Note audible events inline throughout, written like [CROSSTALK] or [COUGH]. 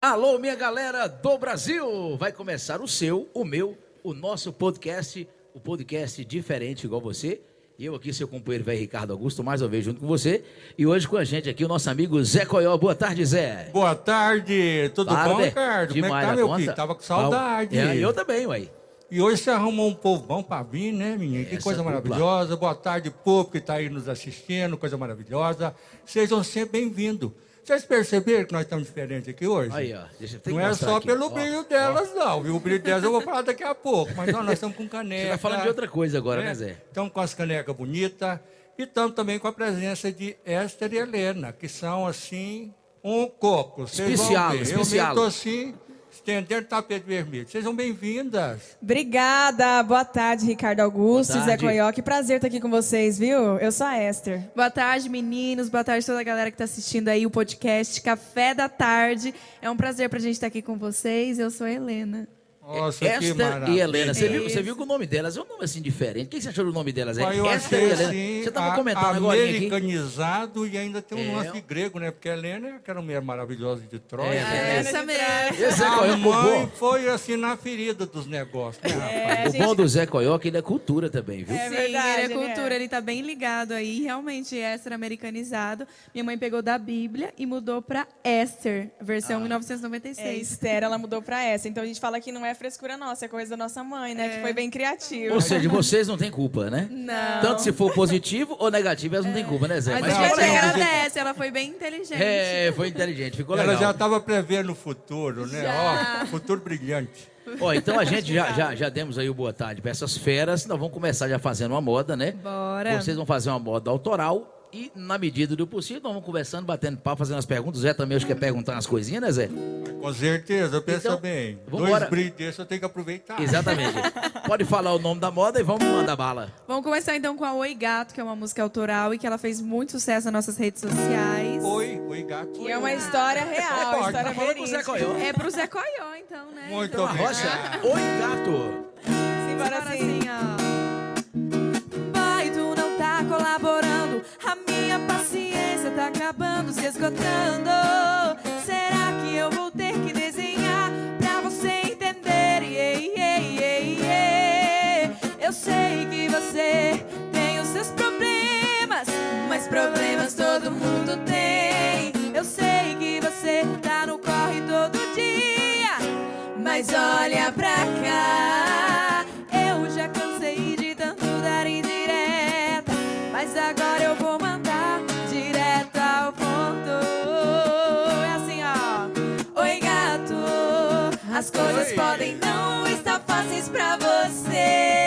Alô, minha galera do Brasil! Vai começar o seu, o meu, o nosso podcast, o podcast diferente igual você. E eu aqui, seu companheiro velho Ricardo Augusto, mais uma vez junto com você. E hoje com a gente aqui o nosso amigo Zé Coió. Boa tarde, Zé. Boa tarde, tudo Tarde. bom, Ricardo? Como é que Demais tá, meu conta. filho? Tava com saudade. É, eu também, uai. E hoje você arrumou um povo bom pra vir, né? Que Essa coisa dupla. maravilhosa. Boa tarde, povo que tá aí nos assistindo, coisa maravilhosa. Sejam sempre bem-vindos. Vocês perceberam que nós estamos diferentes aqui hoje? Aí, ó. Deixa Não é só aqui. pelo Ó, brilho ó. delas, não, viu? O brilho delas eu vou falar daqui a pouco. Mas ó, nós estamos com caneca. [LAUGHS] Você vai falando de outra coisa agora, né, né? Zé? Estamos com as canecas bonitas e estamos também com a presença de Esther e Helena, que são assim um coco. Vocês Especial, vão ver. especial. Eu estou assim, estendendo o tapete vermelho. Sejam bem-vindas. Obrigada, boa tarde, Ricardo Augusto, Boa Zé tarde. Coió. Que prazer estar aqui com vocês, viu? Eu sou a Esther. Boa tarde, meninos. Boa tarde a toda a galera que está assistindo aí o podcast Café da Tarde. É um prazer pra gente estar aqui com vocês. Eu sou a Helena. Nossa, que Esther e. Helena. Você viu, você viu que o nome delas é um nome assim diferente. O que você achou do nome delas? É Mas eu Esther achei e Helena. assim, Você estava a- comentando agora aqui. americanizado e ainda tem um É. lance de grego, né? Porque a Helena é aquela mulher maravilhosa de Troia. É, né? essa mesmo. Esse Zé A mãe foi assim na ferida dos negócios, né, rapaz? o bom do Zé Coió é que ele é cultura também, viu? É Sim, verdade, ele é ele cultura, é. ele tá bem ligado aí. Realmente, Esther americanizado. Minha mãe pegou da Bíblia e mudou pra Esther, versão É, 1996. Esther, ela mudou pra essa. Então a gente fala que não é frescura nossa, é coisa da nossa mãe, né? Que foi bem criativa. Ou seja, vocês não têm culpa, né? Não. Tanto se for positivo ou negativo, elas não têm culpa, né, Zé? A Mas gente mas legal. ela- agradece, ela foi bem inteligente. É, foi inteligente, ficou Ela legal. já estava prevendo o futuro, né? Já. Ó, futuro brilhante. Ó, então a [LAUGHS] gente já, já, já demos aí o boa tarde para essas feras. Nós vamos começar já fazendo uma moda, né? Bora. Vocês vão fazer uma moda autoral. E, na medida do possível, nós vamos conversando, batendo papo, fazendo as perguntas. O Zé também acho que quer perguntar umas coisinhas, né, Zé? Com certeza, pensa Então, bem. vambora. Dois brilhos desses eu tenho que aproveitar. Exatamente. Pode falar o nome da moda e vamos mandar bala. Vamos começar então com a Oi Gato, que é uma música autoral e que ela fez muito sucesso nas nossas redes sociais. Oi, oi, gato. Que é uma história real, Pode, história tá falando com o Zé verídica. Coió. É pro Zé Coió, então, né? Muito Então, obrigado. rocha. Oi, gato. Simbora assim. assim, ó. Acabando, se esgotando. Será que eu vou ter que desenhar pra você entender? Yeah, yeah, yeah. Eu sei que você tem os seus problemas, mas problemas todo mundo tem. Eu sei que você tá no corre todo dia. Mas olha podem não estar fáceis pra você.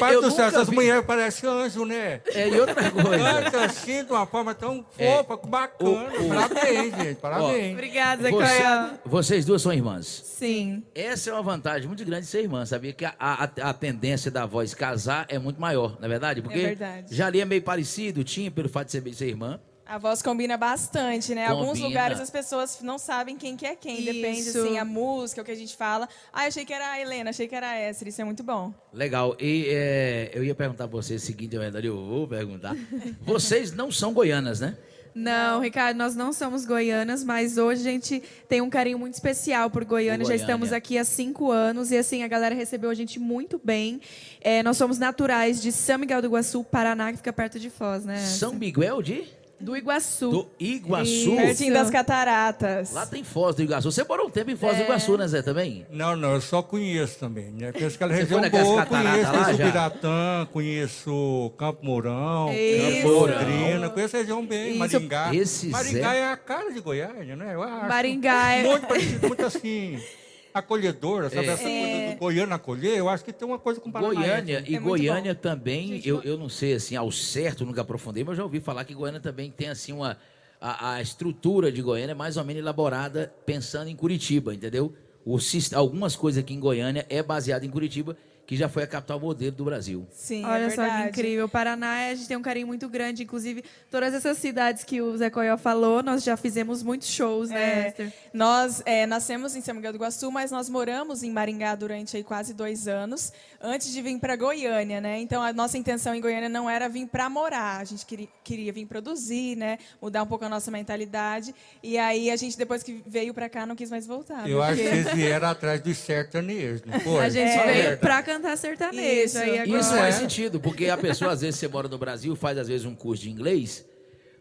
Eu do céu, essas vi- mulheres parecem anjo, né? É, e outra coisa. Canta assim de uma forma tão É. fofa, bacana. O- o- Parabéns, gente. Parabéns. Obrigada, Zé Você- vocês duas são irmãs. Sim. Essa é uma vantagem muito grande de ser irmã, sabia? Que a, a, a tendência da voz casar é muito maior, não é verdade? Porque verdade. já ali é meio parecido, tinha pelo fato de ser, ser irmã. A voz combina bastante, né? Alguns Combina. lugares as pessoas não sabem quem que é quem. Depende, Isso. assim, a música, o que a gente fala. Ah, achei que era a Helena, achei que era a Esther. Isso é muito bom. Legal. E é, eu ia perguntar pra vocês o seguinte, na verdade, eu vou perguntar. [LAUGHS] Vocês não são goianas, né? Não, Ricardo, nós não somos goianas, mas hoje a gente tem um carinho muito especial por Goiânia. Por Já Goiânia. estamos aqui há cinco anos e assim a galera recebeu a gente muito bem. É, nós somos naturais de São Miguel do Iguaçu, Paraná, que fica perto de Foz, né? São Miguel de? Do Iguaçu. Do Iguaçu. Isso. Pertinho das cataratas. Lá tem Foz do Iguaçu. Você morou um tempo em Foz do Iguaçu, né, Zé, também? Não, não, eu só conheço também, né? Conheço aquela Você região boa, cataratas conheço, lá conheço já? Biratã, conheço Campo Mourão. Campo Londrina, conheço a região bem, Isso. Maringá. Esse Maringá Zé- é a cara de Goiânia, né? Eu acho. Maringá é- Muito parecido, muito assim, [LAUGHS] acolhedora, sabe? É. Essa coisa do Goiânia acolher, eu acho que tem uma coisa com Paranaense. Goiânia e É Goiânia bom. também, Gente, eu, eu não sei assim ao certo, nunca aprofundei, mas já ouvi falar que Goiânia também tem assim uma a, a estrutura de Goiânia é mais ou menos elaborada pensando em Curitiba, entendeu? O, algumas coisas aqui em Goiânia é baseada em Curitiba, que já foi a capital modelo do Brasil. Sim, Olha é só que incrível. Paraná, a gente tem um carinho muito grande. Inclusive, todas essas cidades que o Zé Coyó falou, nós já fizemos muitos shows, né, É, Esther? nós é, nascemos em São Miguel do Iguaçu, mas nós moramos em Maringá durante aí, quase dois anos, antes de vir para Goiânia, né? Então a nossa intenção em Goiânia não era vir para morar, a gente queria, queria vir produzir, né? Mudar um pouco a nossa mentalidade. E aí a gente depois que veio para cá não quis mais voltar. Eu acho que porque- vocês vieram atrás dos sertanejos, não [LAUGHS] foi? A gente É. veio pra cantar sertanejo. Isso. Aí agora... Isso É. faz sentido, porque a pessoa, às vezes, você mora no Brasil, faz às vezes um curso de inglês,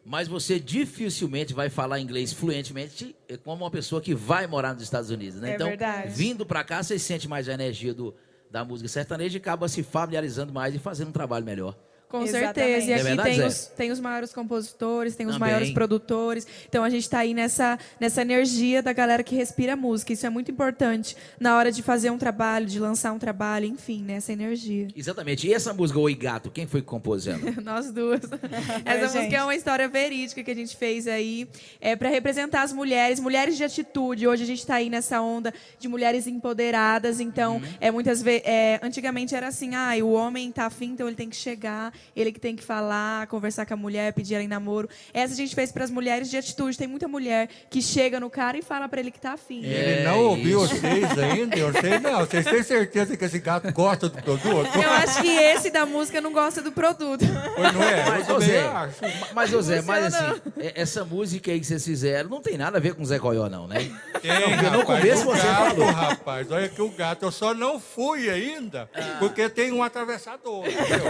mas você dificilmente vai falar inglês fluentemente como uma pessoa que vai morar nos Estados Unidos, né? É então, verdade. vindo pra cá, você sente mais a energia do, da música sertaneja e acaba se familiarizando mais e fazendo um trabalho melhor. Com Exatamente. certeza. E É aqui verdade, tem, os, tem os maiores compositores, tem os Também. maiores produtores. Então a gente está aí nessa, nessa energia da galera que respira música. Isso é muito importante na hora de fazer um trabalho, de lançar um trabalho, enfim, nessa energia. Exatamente. E essa música Oi Gato, quem foi que compôs ela? [LAUGHS] Nós duas. [LAUGHS] Essa música gente. é uma história verídica que a gente fez aí é, para representar as mulheres, mulheres de atitude. Hoje a gente está aí nessa onda de mulheres empoderadas. Então, é muitas vezes. antigamente era assim: ah, o homem tá afim, então ele tem que chegar, ele que tem que falar, conversar com a mulher, pedir ela em namoro. Essa a gente fez para as mulheres de atitude. Tem muita mulher que chega no cara e fala para ele que tá afim. Ele É não ouviu isso. vocês ainda? Eu sei não. Vocês têm certeza que esse gato gosta do produto? Eu acho que esse da música não gosta do produto. Pois não é? Mas, Eu Zé, acho. mas, ô Zé, mas assim, é- essa música aí que vocês fizeram não tem nada a ver com Zé Coió, não, né? Tem, no rapaz, começo o você gato, falou. rapaz, olha que o gato, eu só não fui ainda, porque tem um atravessador.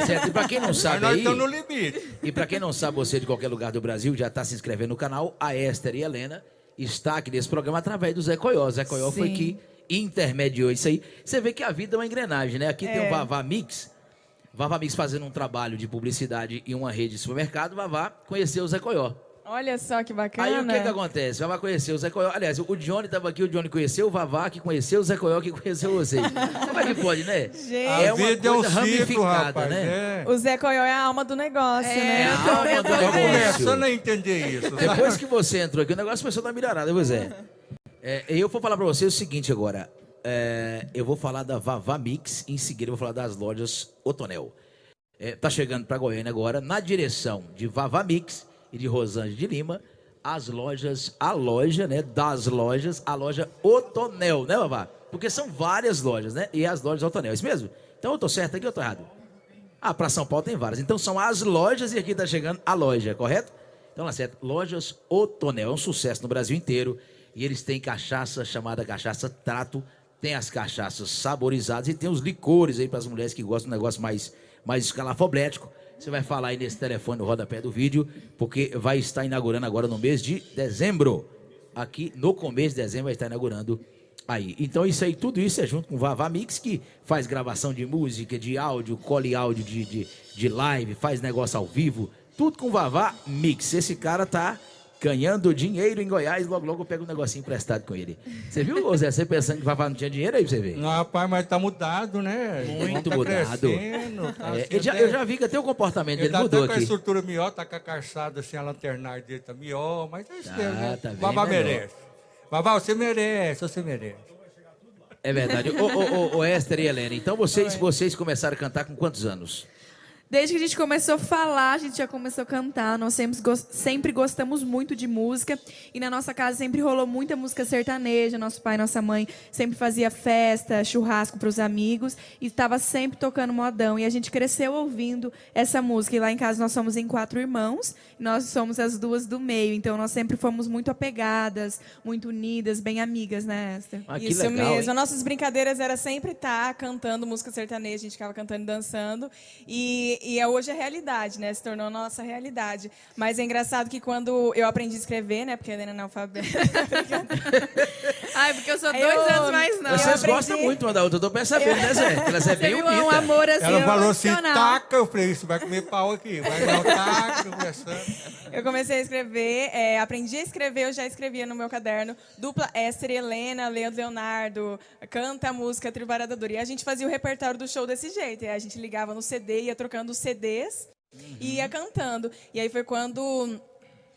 Certo? E pra quem não sabe nós aí, estamos no limite. e pra quem não sabe, você de qualquer lugar do Brasil já tá se inscrevendo no canal, a Esther e a Helena está aqui nesse programa através do Zé Coió. Zé Coió foi que intermediou isso aí. Você vê que a vida é uma engrenagem, né? Aqui tem o É. Vavá Mix, Vavá Mix fazendo um trabalho de publicidade em uma rede de supermercado, Vavá conheceu o Zé Coió. Olha só que bacana. Aí o que que acontece? Vavá conheceu o Zé Coió. Aliás, o Johnny estava aqui, o Johnny conheceu o Vavá, que conheceu o Zé Coió, que conheceu vocês. Como é que pode, né? Gente. A É uma vida é um coisa ciclo, ramificada, rapaz. né? É. O Zé Coió é a alma do negócio, É, né? É a alma do Tô negócio. começando a entender isso. Depois que você entrou aqui, o negócio começou a dar melhorada, pois é. é. Eu vou falar pra você o seguinte agora. É, eu vou falar da Vavá Mix, em seguida eu vou falar das lojas Otonel. É, tá chegando pra Goiânia agora, na direção de Vavá Mix e de Rosângela de Lima, as lojas, a loja, né, das lojas, a loja Otonel, né, Vavá? Porque são várias lojas, né? E as lojas Otonel, é isso mesmo? Então eu tô certo aqui ou tô errado? Ah, para São Paulo tem várias. Então são as lojas e aqui está chegando a loja, correto? Então, lá certo. Lojas Otonel. É um sucesso no Brasil inteiro. E eles têm cachaça chamada cachaça trato. Tem as cachaças saborizadas e tem os licores aí para as mulheres que gostam de um negócio mais, mais escalafoblético. Você vai falar aí nesse telefone no rodapé do vídeo, porque vai estar inaugurando agora no mês de dezembro. Aqui no começo de dezembro vai estar inaugurando Aí, então isso aí, tudo isso é junto com o Vavá Mix, que faz gravação de música, de áudio, colhe áudio de, de, de live, faz negócio ao vivo, tudo com o Vavá Mix. Esse cara tá ganhando dinheiro em Goiás, logo logo eu pego um negocinho emprestado com ele. Você viu, Zé, você pensando que o Vavá não tinha dinheiro aí pra você ver? Não, rapaz, mas tá mudado, né? Muito tá mudado. crescendo, tá É, eu, já, eu já vi que até o comportamento Ele dele tá mudou até com a aqui. estrutura melhor, tá com a caçada assim, a lanternária dele tá melhor, mas é isso Tá, mesmo, né? tá Babá merece. Babá, você merece, você merece. É verdade. Ô, ô, ô, ô, Esther e Helena, então vocês, vocês começaram a cantar com quantos anos? Desde que a gente começou a falar, a gente já começou a cantar. Nós sempre, sempre gostamos muito de música. E na nossa casa sempre rolou muita música sertaneja. Nosso pai e nossa mãe sempre fazia festa, churrasco para os amigos. E estava sempre tocando modão. E a gente cresceu ouvindo essa música. E lá em casa nós somos em quatro irmãos. E nós somos as duas do meio. Então nós sempre fomos muito apegadas, muito unidas, bem amigas, né, Esther? Ah, Isso legal, mesmo. hein? Nossas brincadeiras era sempre estar cantando música sertaneja, a gente ficava cantando e dançando. E, e é hoje a realidade, né? Se tornou nossa realidade. Mas é engraçado que quando eu aprendi a escrever, né? Porque a Helena é analfabeta. [LAUGHS] Ai, porque eu sou dois eu- anos mais não. Vocês aprendi- gostam muito uma da outra, eu tô percebendo, né, Zé? Elas é bem viu? É um amor assim, Ela falou assim, taca, eu falei, isso vai comer pau aqui. Vai não, taca, conversando. Eu comecei a escrever, é, aprendi a escrever, eu já escrevia no meu caderno. Dupla Esther e Helena, Leandro Leonardo, canta a música Tribarada Dura. E a gente fazia o repertório do show desse jeito. E a gente ligava no CD, ia trocando os CDs e ia cantando. E aí foi quando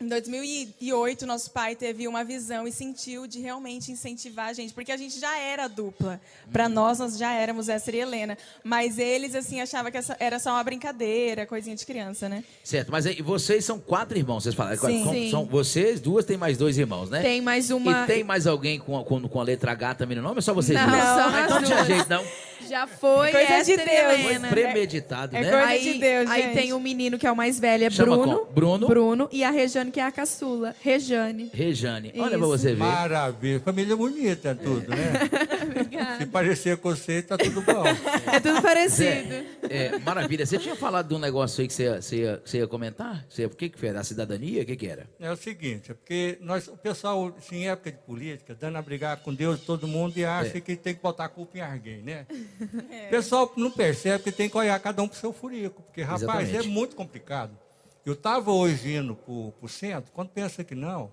em 2008, nosso pai teve uma visão e sentiu de realmente incentivar a gente, porque a gente já era dupla. Para nós, nós já éramos Esther e Helena. Mas eles, assim, achavam que essa era só uma brincadeira, coisinha de criança, né? Certo, mas aí, vocês são quatro irmãos, vocês falaram. Sim. São, Sim. são vocês, duas, tem mais dois irmãos, né? Tem mais uma. E tem mais alguém com a, com, com a letra H também no nome ou só vocês Não, duas? só Ah, nós então não tinha jeito, não. Já foi. Coisa de Deus. Foi premeditado, é né? coisa Aí, de Deus, aí gente. tem o menino que é o mais velho, é Chama Bruno. como? Bruno? Bruno. E a Rejane, que é a caçula. Rejane. Rejane, olha pra Isso. você ver. Maravilha. Família bonita, tudo, né? [LAUGHS] Se parecer com você, tá tudo bom. É tudo parecido. Zé, é, maravilha. Você tinha falado de um negócio aí que você ia, você ia, você ia comentar? Você, o que que foi? Da cidadania? O que que era? É o seguinte, é porque nós, o pessoal, assim, em época de política, dando a brigar com Deus todo mundo e acha É. que tem que botar a culpa em alguém, né? O pessoal não percebe que tem que olhar cada um pro seu furico, porque, rapaz, Exatamente. é muito complicado. Eu estava hoje indo pro, pro centro, quando pensa que não,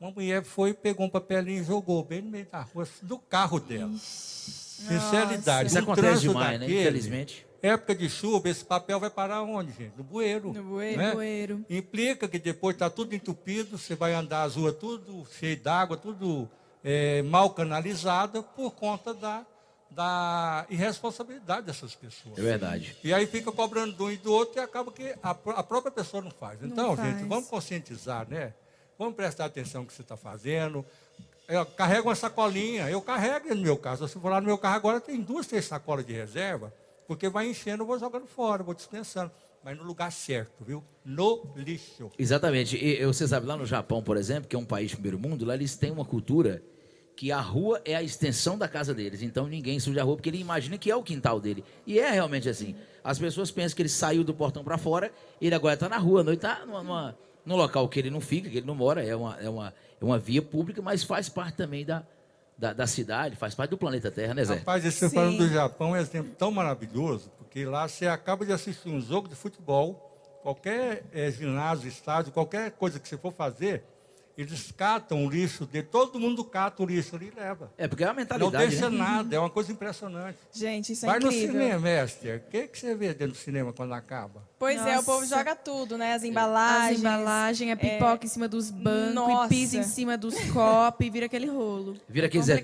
uma mulher foi, pegou um papelinho e jogou bem no meio da rua, do carro dela. Sinceridade. Isso um acontece demais, né? daquele, Infelizmente. Época de chuva, esse papel vai parar onde, gente? No bueiro. No bueiro. né? No bueiro. Implica que depois está tudo entupido, você vai andar as ruas tudo cheio d'água, tudo é, mal canalizada por conta da, da irresponsabilidade dessas pessoas. É verdade. E aí fica cobrando de um e do outro e acaba que a, a própria pessoa não faz. Então, faz. gente, vamos conscientizar, né? Vamos prestar atenção no que você está fazendo. Eu carrego uma sacolinha, eu carrego no meu carro. Se você for lá no meu carro agora, tem duas, três sacolas de reserva, porque vai enchendo, eu vou jogando fora, vou dispensando. Mas no lugar certo, viu? No lixo. Exatamente. E, e você sabe, lá no Japão, por exemplo, que é um país de primeiro mundo, lá eles têm uma cultura que a rua é a extensão da casa deles. Então ninguém suja a rua, porque ele imagina que é o quintal dele. E é realmente assim. As pessoas pensam que ele saiu do portão para fora, ele agora está na rua, noite está numa, numa, num local que ele não fica, que ele não mora, é uma, é uma, é uma via pública, mas faz parte também da, da, da cidade, faz parte do planeta Terra, né, Zé? Rapaz, esse falando do Japão é um exemplo tão maravilhoso, porque lá você acaba de assistir um jogo de futebol, qualquer eh, ginásio, estádio, qualquer coisa que você for fazer, eles catam o lixo dele, todo mundo cata o lixo ali e leva. É, porque é uma Não mentalidade, deixa né? nada, é uma coisa impressionante. Gente, isso é Vai no incrível. cinema, Esther, o que, que você vê dentro do cinema quando acaba? Pois é, o povo Nossa. joga tudo, né? As embalagens. As embalagens, a pipoca em cima dos bancos, Nossa. e pisa em cima dos [LAUGHS] copos e vira aquele rolo. Vira aqui, é Zé.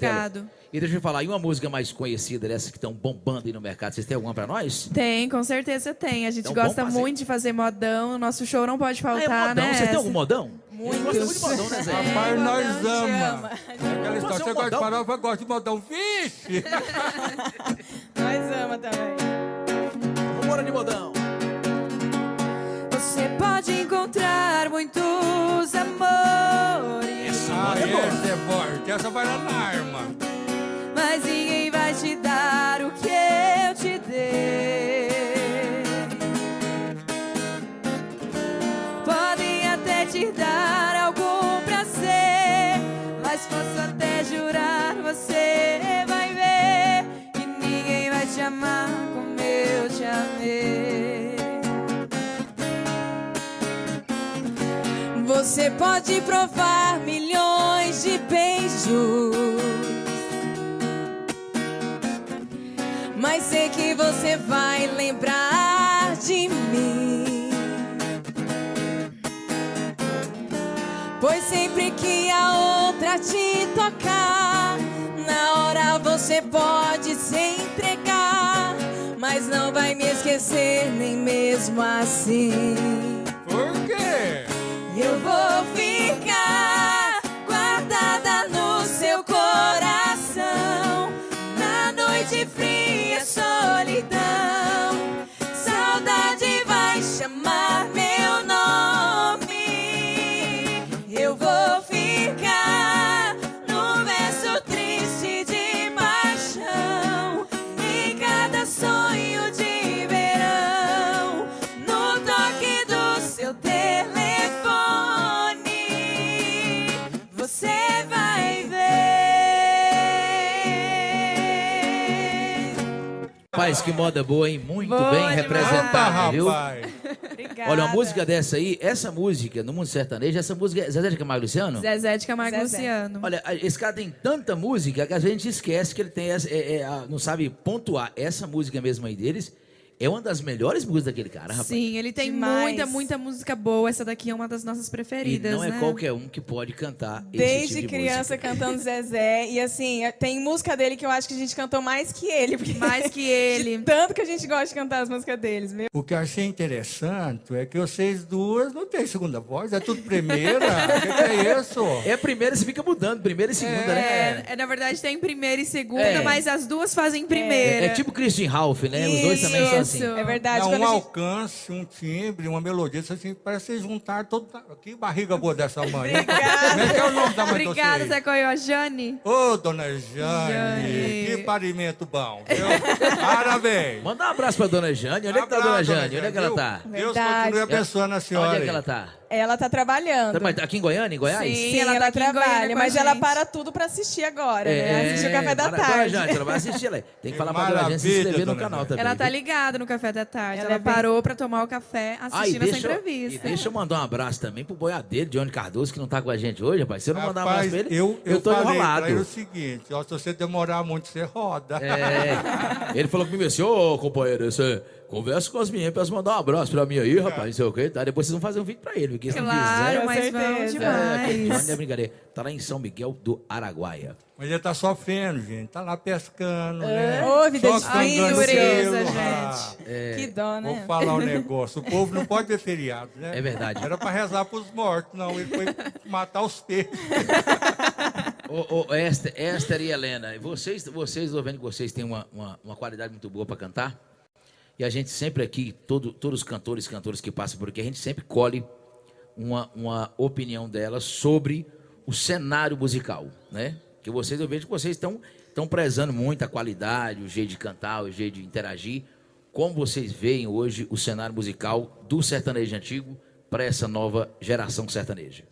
E deixa eu falar, e uma música mais conhecida dessas que estão bombando aí no mercado, vocês têm alguma pra nós? Tem, com certeza tem. A gente Então, gosta muito de fazer modão. Nosso show não pode Ah, é faltar, modão? né? Vocês têm algum modão? Muitos. Gosta muito de modão, né, Zé? Rapaz, modão, nós ama. É aquela história, um você gosta de modão? farofa, gosta de modão. Vixe! [LAUGHS] Nós ama também. Vambora de modão. Você pode encontrar muitos amores, Ah, essa é forte, essa vai lá na arma. mas ninguém vai te dar o que pode provar milhões de beijos, mas sei que você vai lembrar de mim. Pois sempre que a outra te tocar, na hora você pode se entregar, mas não vai me esquecer nem mesmo assim. Rapaz, que moda boa, hein? Muito Boa bem demais. representada, viu? rapaz. Obrigada. Olha, uma música dessa aí, essa música, no mundo sertanejo, essa música é Zezé de Camargo Luciano? Zezé de Camargo Zezé. Luciano. Olha, esse cara tem tanta música que a gente esquece que ele tem essa, é- é, a- não sabe pontuar. Essa música mesmo aí deles é uma das melhores músicas daquele cara, rapaz. Sim, ele tem Demais. muita, muita música boa. Essa daqui é uma das nossas E preferidas, não é né? qualquer um que pode cantar esse Desde tipo de criança música. cantando Zezé. E assim, tem música dele que eu acho que a gente cantou mais que ele. porque- Mais que [LAUGHS] ele. Tanto que a gente gosta de cantar as músicas deles, meu. O que eu achei interessante é que vocês duas não têm segunda voz, é tudo primeira. [LAUGHS] O que, que é isso? É primeira, você fica mudando, primeira e segunda, né? É, é, na verdade tem primeira e segunda, É. mas as duas fazem primeira. É, é tipo Christian Ralph, né? Os dois também são assim. Isso. É verdade. Não, quando um alcance, um timbre, uma melodia, isso assim, parece que vocês juntaram todo. Que barriga boa dessa mãe. Obrigada. Como é que é o nome da mãe Obrigada? Zé Coiojane. Ô, dona Jane, Jane. que parimento bom, viu? Parabéns. Manda um abraço pra dona Jane. Onde é que tá a dona Jane? Onde é que ela tá? Deus Verdade. continue abençoando a senhora. Onde é que ela tá? Ela tá trabalhando. Tá, mas Aqui em Goiânia, em Goiás? Sim. Sim, ela ela, tá Goiânia trabalha, mas ela para tudo pra assistir agora, né? Assistir o café da para- tarde. Jane, ela vai assistir ela. Tem que falar pra dona Jane se inscrever no canal também. Ela tá ligada no café da tarde. Ela Ela, é parou pra tomar o café Ah, assistindo essa deixa, eu- entrevista. e deixa eu mandar um abraço também pro boiadeiro, Johnny Cardoso, que não tá com a gente hoje, rapaz. Se eu não mandar um abraço pra ele, eu, eu, tô falei enrolado. pra ele o seguinte, ó, se você demorar muito, você roda. É, [LAUGHS] ele falou comigo assim, ô companheiro, você conversa com as meninas pra elas mandar um abraço pra mim aí, rapaz, não sei o quê, tá? Depois vocês vão fazer um vídeo pra ele, porque se não Claro, fizer... Com mas vamos certeza. É, aquele Johnny demais. é brincadeira. Tá lá em São Miguel do Araguaia. Mas ele tá sofrendo, gente. Tá lá pescando, né? Ô, vida Só de dureza, pelo, gente. ah. Que dó, Vou né? falar um negócio. O povo não pode ver feriado, né? É verdade. Era pra rezar pros mortos, não. Ele foi matar os peixes. Ô, ô, Esther, Esther e Helena, vocês, vocês, eu tô vendo que vocês têm uma, uma, uma qualidade muito boa para cantar. E a gente sempre aqui, todo, todos os cantores e cantores que passam por aqui, a gente sempre colhe uma, uma opinião delas sobre o cenário musical, né? Que vocês, eu vejo que vocês estão estão prezando muito a qualidade, o jeito de cantar, o jeito de interagir. Como vocês veem hoje o cenário musical do sertanejo antigo para essa nova geração sertaneja?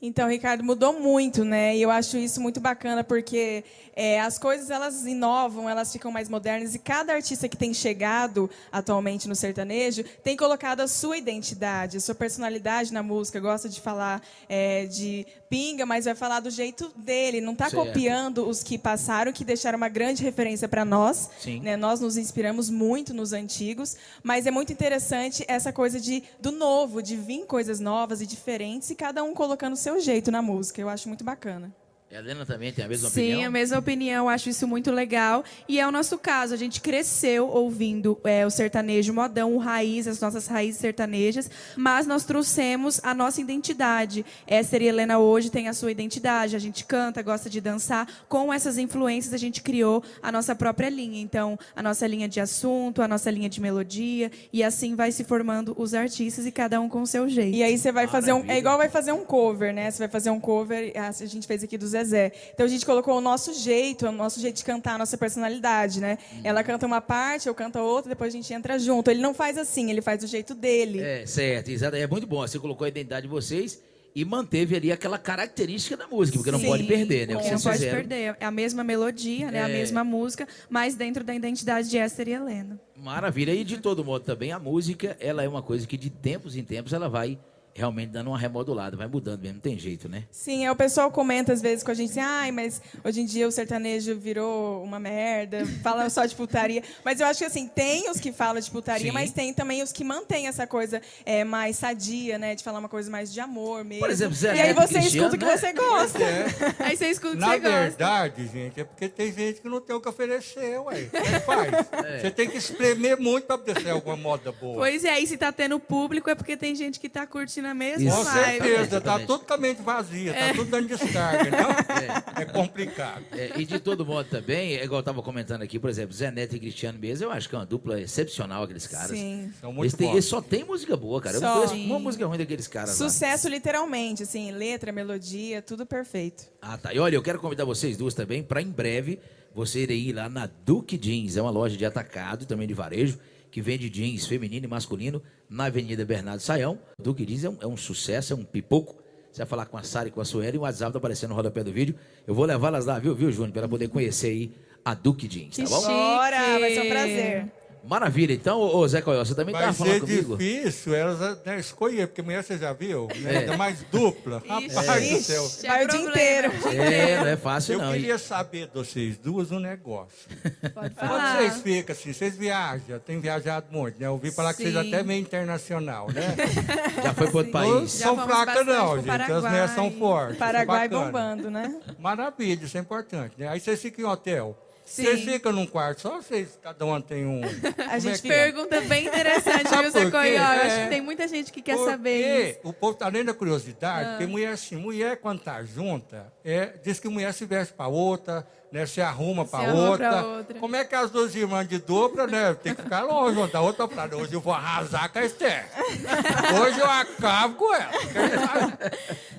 Então, Ricardo, mudou muito, né? E eu acho isso muito bacana porque é, as coisas elas inovam, elas ficam mais modernas e cada artista que tem chegado atualmente no sertanejo tem colocado a sua identidade, a sua personalidade na música. Gosta de falar é, de pinga, mas vai falar do jeito dele. Não está Certo. copiando os que passaram, que deixaram uma grande referência para nós. Né? Nós nos inspiramos muito nos antigos, mas é muito interessante essa coisa de do novo, de vir coisas novas e diferentes e cada um colocando o seu jeito na música. Eu acho muito bacana. Helena também tem a mesma Sim, opinião? a mesma opinião, acho isso muito legal. E é o nosso caso, a gente cresceu ouvindo é, o sertanejo modão, o raiz, as nossas raízes sertanejas, mas nós trouxemos a nossa identidade. Esther e Helena hoje têm a sua identidade, a gente canta, gosta de dançar. Com essas influências, a gente criou a nossa própria linha. Então, a nossa linha de assunto, a nossa linha de melodia, e assim vai se formando os artistas e cada um com o seu jeito. E aí você vai fazer um. Maravilha. É igual vai fazer um cover, né? Você vai fazer um cover, a gente fez aqui do Zezé. Então a gente colocou o nosso jeito, o nosso jeito de cantar, a nossa personalidade, né? Ela canta uma parte, eu canto outra, depois a gente entra junto. Ele não faz assim, ele faz do jeito dele. É, certo, exato. É muito bom. Você colocou a identidade de vocês e manteve ali aquela característica da música, porque não Sim, pode perder, né? O que não pode fizeram. perder. É a mesma melodia, né? A É. mesma música, mas dentro da identidade de Esther e Helena. Maravilha. E de todo modo também, a música, ela é uma coisa que de tempos em tempos ela vai realmente dando uma remodulada, vai mudando mesmo, não tem jeito, né? Sim, é, o pessoal comenta às vezes com a gente assim, ai, mas hoje em dia o sertanejo virou uma merda, [LAUGHS] fala só de putaria. Mas eu acho que assim, tem os que falam de putaria, Sim. mas tem também os que mantêm essa coisa é, mais sadia, né? De falar uma coisa mais de amor mesmo. Por exemplo, Zé E aí você escuta o que Cristiano, você gosta. Aí você escuta o que Na você gosta. verdade, gente, é porque tem gente que não tem o que oferecer, ué. Como é faz? Você tem que espremer muito para poder ser alguma moda boa. Pois é, e se tá tendo público é porque tem gente que tá curtindo a mesma Com Isso. live. certeza, tá Exatamente. totalmente vazia, tá tudo dando descarga, então [LAUGHS] é, complicado. É, e de todo modo também, é igual eu tava comentando aqui, por exemplo, Zé Neto e Cristiano mesmo, eu acho que é uma dupla excepcional aqueles caras. Sim. São Eles, muito têm- bons. eles só tem música boa, cara. Eu não Só. conheço uma música ruim daqueles caras lá. Sucesso literalmente, assim, letra, melodia, tudo perfeito. Ah, tá. E olha, eu quero convidar vocês duas também para em breve você ir lá na Duke Jeans. É uma loja de atacado, também de varejo, que vende jeans feminino e masculino na Avenida Bernardo Saião. Duke Jeans é um, é um sucesso, é um pipoco. Você vai falar com a Sara e com a Sueli e o WhatsApp tá aparecendo no rodapé do vídeo. Eu vou levá-las lá, viu, viu, Júnior? Para ela poder conhecer aí a Duke Jeans, tá Que bom? Bora, vai ser um prazer. Maravilha. Então, ô Zé Coió, você também Vai estava falando ser comigo? difícil elas né, escolher, porque mulher você já viu, né? É. Ainda mais dupla. Rapaz do céu. Ixi, Vai o dia problema. inteiro. É, não é fácil Eu não. E- queria saber de vocês duas um negócio. [LAUGHS] Pode Quando falar. vocês ficam assim, vocês viajam, tem viajado muito, né? Eu ouvi falar que vocês Sim. até meio internacional, né? [LAUGHS] Já foi para outro país. Já são fracas não, gente. As mulheres são fortes. é Paraguai bombando, né? Maravilha, isso é importante, né? Aí vocês ficam em hotel. Sim. Vocês ficam num quarto só, vocês, cada um tem um... [LAUGHS] A gente Como é que é? Pergunta bem interessante, viu, Zé? Coió? Acho É. que tem muita gente que quer Porque saber isso. o povo tá além da curiosidade, Ah. porque mulher assim, mulher quando tá junta, é, diz que mulher se veste para outra, né, se arruma para outra. pra outra. Como é que as duas irmãs de dobra, né, tem que ficar longe uma da outra, pra, hoje eu vou arrasar com a Esther. Hoje eu acabo com ela.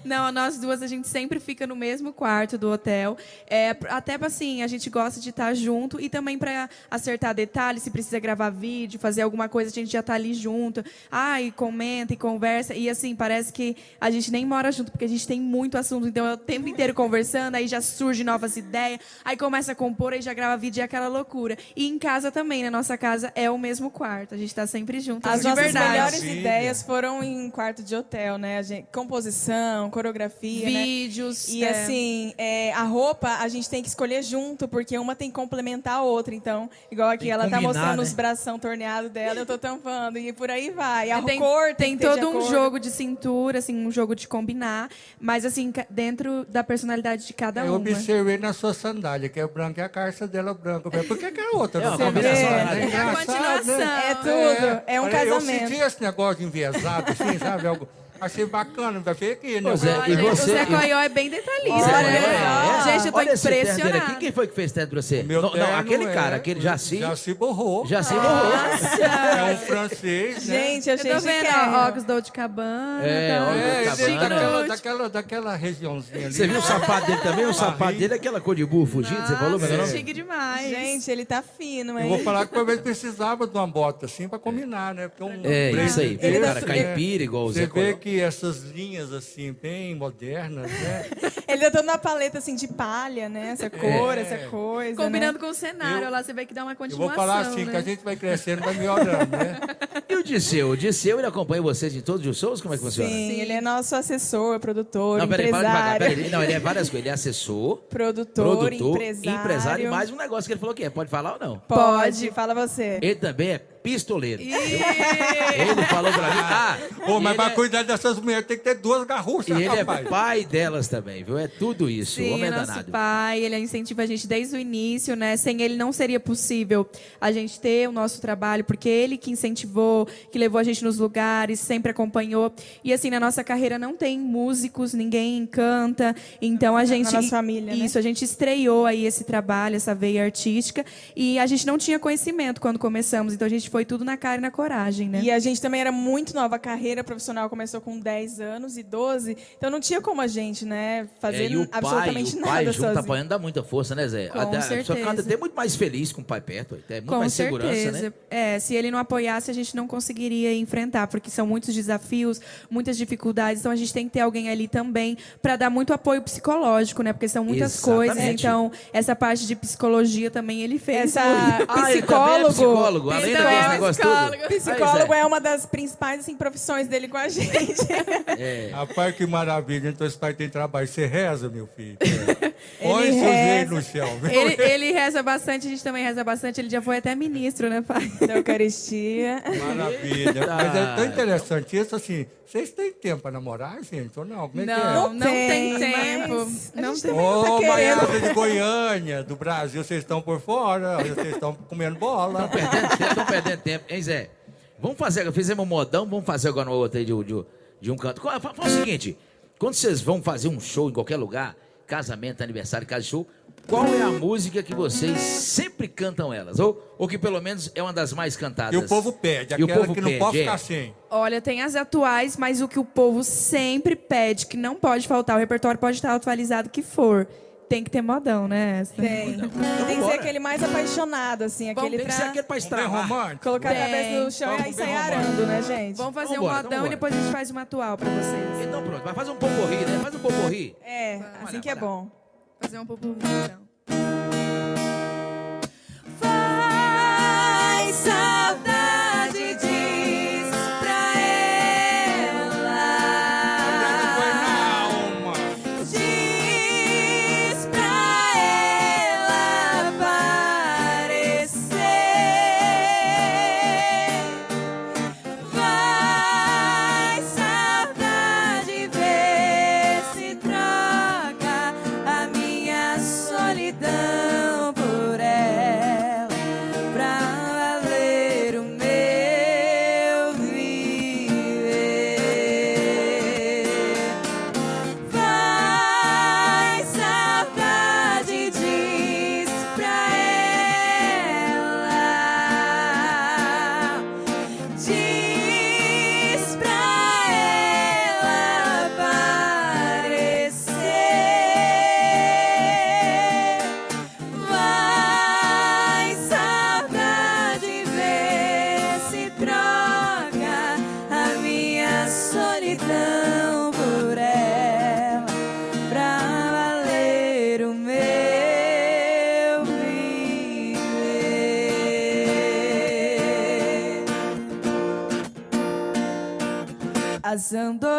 Não, nós duas, a gente sempre fica no mesmo quarto do hotel. É, até assim, a gente gosta de estar junto e também para acertar detalhes, se precisa gravar vídeo, fazer alguma coisa, a gente já tá ali junto. Ai, comenta e conversa. E assim, parece que a gente nem mora junto, porque a gente tem muito assunto. Então é o tempo inteiro conversando, aí já surge novas ideias, aí começa a compor, aí já grava vídeo e é aquela loucura. E em casa também, na nossa casa é o mesmo quarto. A gente tá sempre junto. As nossas verdade. melhores ideias foram em quarto de hotel, né? A gente- composição, coreografia, né? Vídeos. E é. assim, é, a roupa a gente tem que escolher junto, porque uma tem que complementar a outra. Então, igual aqui, Tem ela tá combinar, mostrando né? os bração torneados dela, eu tô tampando. E por aí vai. A tem, cor tem tem, que ter de todo um acordo. jogo de cintura, assim, um jogo de combinar, mas assim, dentro da personalidade de cada Eu uma. observei na sua sandália, que é branca, e a calça dela é branca. Eu Por que, que a outra É não uma tem combinação, nada? né? É a continuação. né? É tudo. É, um Olha, Eu casamento. senti esse negócio de enviesado, assim, sabe? Algo, achei bacana, vai ver aqui, né? Pois é, e você- O Zé Coió é bem detalhista, Olha, né? é. Gente, eu tô Olha impressionada. aqui. Quem foi que fez terno pra você? Meu não, não, aquele é- cara, aquele Jaci. Já se borrou. Já se Ah, borrou. É um francês, né? Gente, eu Eu achei tô vendo, ó, óculos Dolce Cabana. É, óculos É, Dolce é daquela, daquela, daquela regiãozinha ali. Você viu o sapato dele também? O sapato dele é aquela cor de burro fugido, você falou, meu Nossa, nome? chique demais. Gente, ele tá fino, Eu hein? vou falar que talvez precisava de uma bota assim para combinar, né? Porque um É, isso aí. Ele cara tá- caipira, igual o Você Zé vê Coió. Que essas linhas assim, bem modernas, né? [LAUGHS] Ele tá todo na paleta assim de palha, né? Essa cor, essa coisa. Combinando né? com o cenário, Eu- lá você vê que dá uma Eu continuação, vou falar assim, né? que a gente vai crescendo, vai melhorando, né? E o Disseu? O Disseu, ele acompanha vocês em todos os shows? Como é que funciona? Sim, ele é nosso assessor, produtor, Não, peraí, fala devagar. empresário. Peraí. Não, ele é várias coisas. Ele é assessor, Produtor, produtor, empresário. empresário e mais um negócio que ele falou que é. Pode falar ou não? Pode, fala você. Ele também é pistoleiro. Ele falou pra mim. Ah, Pô, e mas para é- cuidar dessas mulheres tem que ter duas garruchas, E ele é rapaz. pai delas também, viu? É tudo isso. o Sim, homem é é nosso danado. pai, ele incentiva a gente desde o início, né? Sem ele não seria possível a gente ter o nosso trabalho, porque ele que incentivou, que levou a gente nos lugares, sempre acompanhou. E assim, na nossa carreira não tem músicos, ninguém canta, então a gente nossa família, né? Isso, a gente estreou aí esse trabalho, essa veia artística, e a gente não tinha conhecimento quando começamos, então a gente foi tudo na cara e na coragem, né? E a gente também era muito nova, a carreira profissional começou com 10 anos e 12, então não tinha como a gente, né, fazer É, e o pai, absolutamente o nada pai junto sozinho. apanhando dá muita força, né, Zé? Com Até- A pessoa certeza. fica até muito mais feliz com o pai perto. É muito Com mais certeza. segurança, né? É, se ele não apoiasse, a gente não conseguiria enfrentar, porque são muitos desafios, muitas dificuldades. Então a gente tem que ter alguém ali também para dar muito apoio psicológico, né? Porque são muitas Exatamente. coisas. Então essa parte de psicologia também ele fez. Essa Ah, ele também é psicólogo, psicólogo, além Então, é negócio psicólogo. tudo. psicólogo Aí, Zé, é uma das principais assim, profissões dele com a gente. é. Rapaz, que maravilha. Então esse pai tem trabalho. Você reza, meu filho. Põe Ele seus no chão. viu? Ele, ele reza bastante, a gente também reza bastante. Ele já foi até ministro, né, pai? da Eucaristia. Maravilha. Mas é tão interessante isso, assim. Vocês têm tempo para namorar, gente, ou não? Como é que é? Não, não tem, tem, tempo. Não tem. não tá Ô, querendo. Maiara de Goiânia, do Brasil, vocês estão por fora, vocês estão comendo bola. Estão perdendo estão perdendo tempo, hein, Zé? Vamos fazer, fizemos um modão, vamos fazer agora uma outra aí de, de, de um canto. Fala, fala o seguinte: quando vocês vão fazer um show em qualquer lugar, casamento, aniversário, casa de show, qual é a música que vocês sempre cantam elas? Ou, ou que pelo menos é uma das mais cantadas? E o povo pede, E o aquela povo que não pede, pode é. ficar sem. Olha, tem as atuais, mas o que o povo sempre pede, que não pode faltar, o repertório pode estar atualizado que for. Tem que ter modão, né? Essa? Tem. E tem que ser aquele mais apaixonado, assim, aquele Tem que ser pra aquele pra Vamos estravar. romântico? colocar a Tem. cabeça no chão e Vamos aí sair arando, né, gente? Vamos fazer Vambora, um modão vambora. e depois a gente faz uma atual pra vocês. Então pronto, vai fazer um poporri, né? Faz um poporri. É, assim que é bom. Fazer um pouco então. Vai, sai. As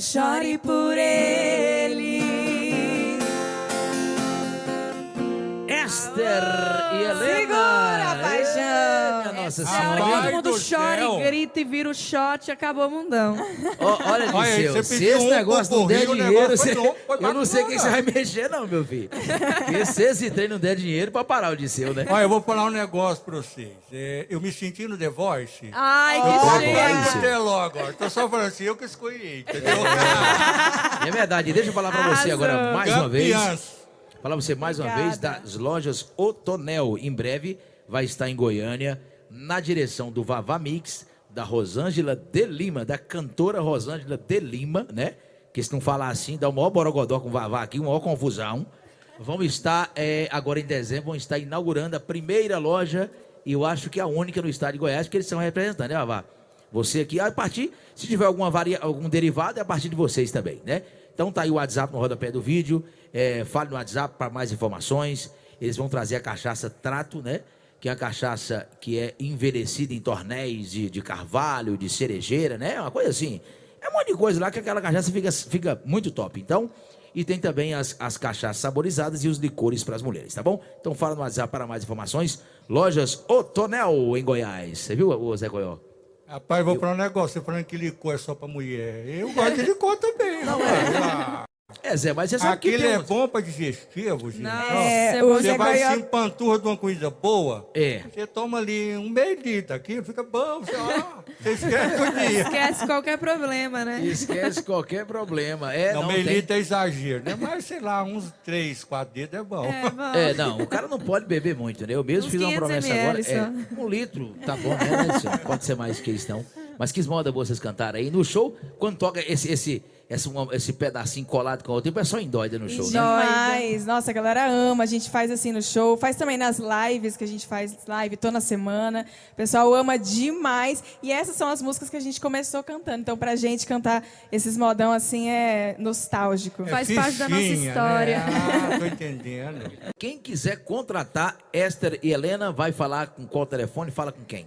chore por ele. Esther e Helena. Segura paixão. Nossa Rapaz Senhora. Todo mundo do chora céu. e grita e vira o shot e acabou o mundão. Ó, olha, Olha, Disseu, você se pediu esse um negócio não der o dinheiro, negócio você- foi bom, foi eu não sei quem você vai mexer, não, meu filho. Porque se esse trem não der dinheiro, pra parar o Disseu, né? Olha, eu vou falar um negócio pra vocês. É, eu me senti no The Voice. Ai, que Vai pro telo agora. Tô só falando assim, eu que escolhi, entendeu? É verdade. Deixa eu falar pra você Arrasou. agora mais uma vez. Campeãs. Falar pra você mais uma vez das lojas Otonel. Em breve vai estar em Goiânia, na direção do Vavá Mix, da Rosângela de Lima, da cantora Rosângela de Lima, né? Que se não falar assim, dá o maior borogodó com o Vavá aqui, uma maior confusão. Vão estar, é, agora em dezembro, vão estar inaugurando a primeira loja, e eu acho que a única no estado de Goiás, que eles são representantes, né, Vavá? Você aqui, a partir, se tiver alguma varia, algum derivado, é a partir de vocês também, né? Então tá aí o WhatsApp no rodapé do vídeo. É, fale no WhatsApp para mais informações. Eles vão trazer a cachaça Trato, né? Que é a cachaça que é envelhecida em tornéis de, de carvalho, de cerejeira, né? Uma coisa assim. É um monte de coisa lá que aquela cachaça fica, fica muito top. Então, e tem também as, as cachaças saborizadas e os licores para as mulheres, tá bom? Então fala no WhatsApp para mais informações. Lojas Otonel em Goiás. Você viu, ô Zé Goió? Rapaz, vou falar um negócio. Você falando que licor é só pra mulher. Eu gosto de licor também. Não é? É, Zé, mas você sabe que Aquele tem é bom pra digestivo, gente. Nossa, É, é Você vai se empanturra de uma comida boa. É. Você toma ali um meio litro aqui, fica bom. Você, ó, você esquece o dia. Esquece qualquer problema, né? Esquece qualquer problema. É, Não, não, meio tem- é exagero, né? Mas, sei lá, uns três, quatro dedos é bom. É, bom. É, não, o cara não pode beber muito, né? Eu mesmo Uns fiz uma 500 promessa ml agora. É, um litro, tá bom, né? né? Pode ser mais que eles estão. Mas que moda boa vocês cantaram aí. No show, quando toca esse, esse, esse, um- esse pedacinho colado com o outro, o pessoal endoida no show, né? Demais. Nossa, a galera ama. A gente faz assim no show. Faz também nas lives, que a gente faz live toda semana. O pessoal ama demais. E essas são as músicas que a gente começou cantando. Então, pra gente cantar esses modão assim é nostálgico. Faz parte da nossa fichinha, história. Né? Ah, tô entendendo. Quem quiser contratar Esther e Helena, vai falar com qual telefone? Fala com quem?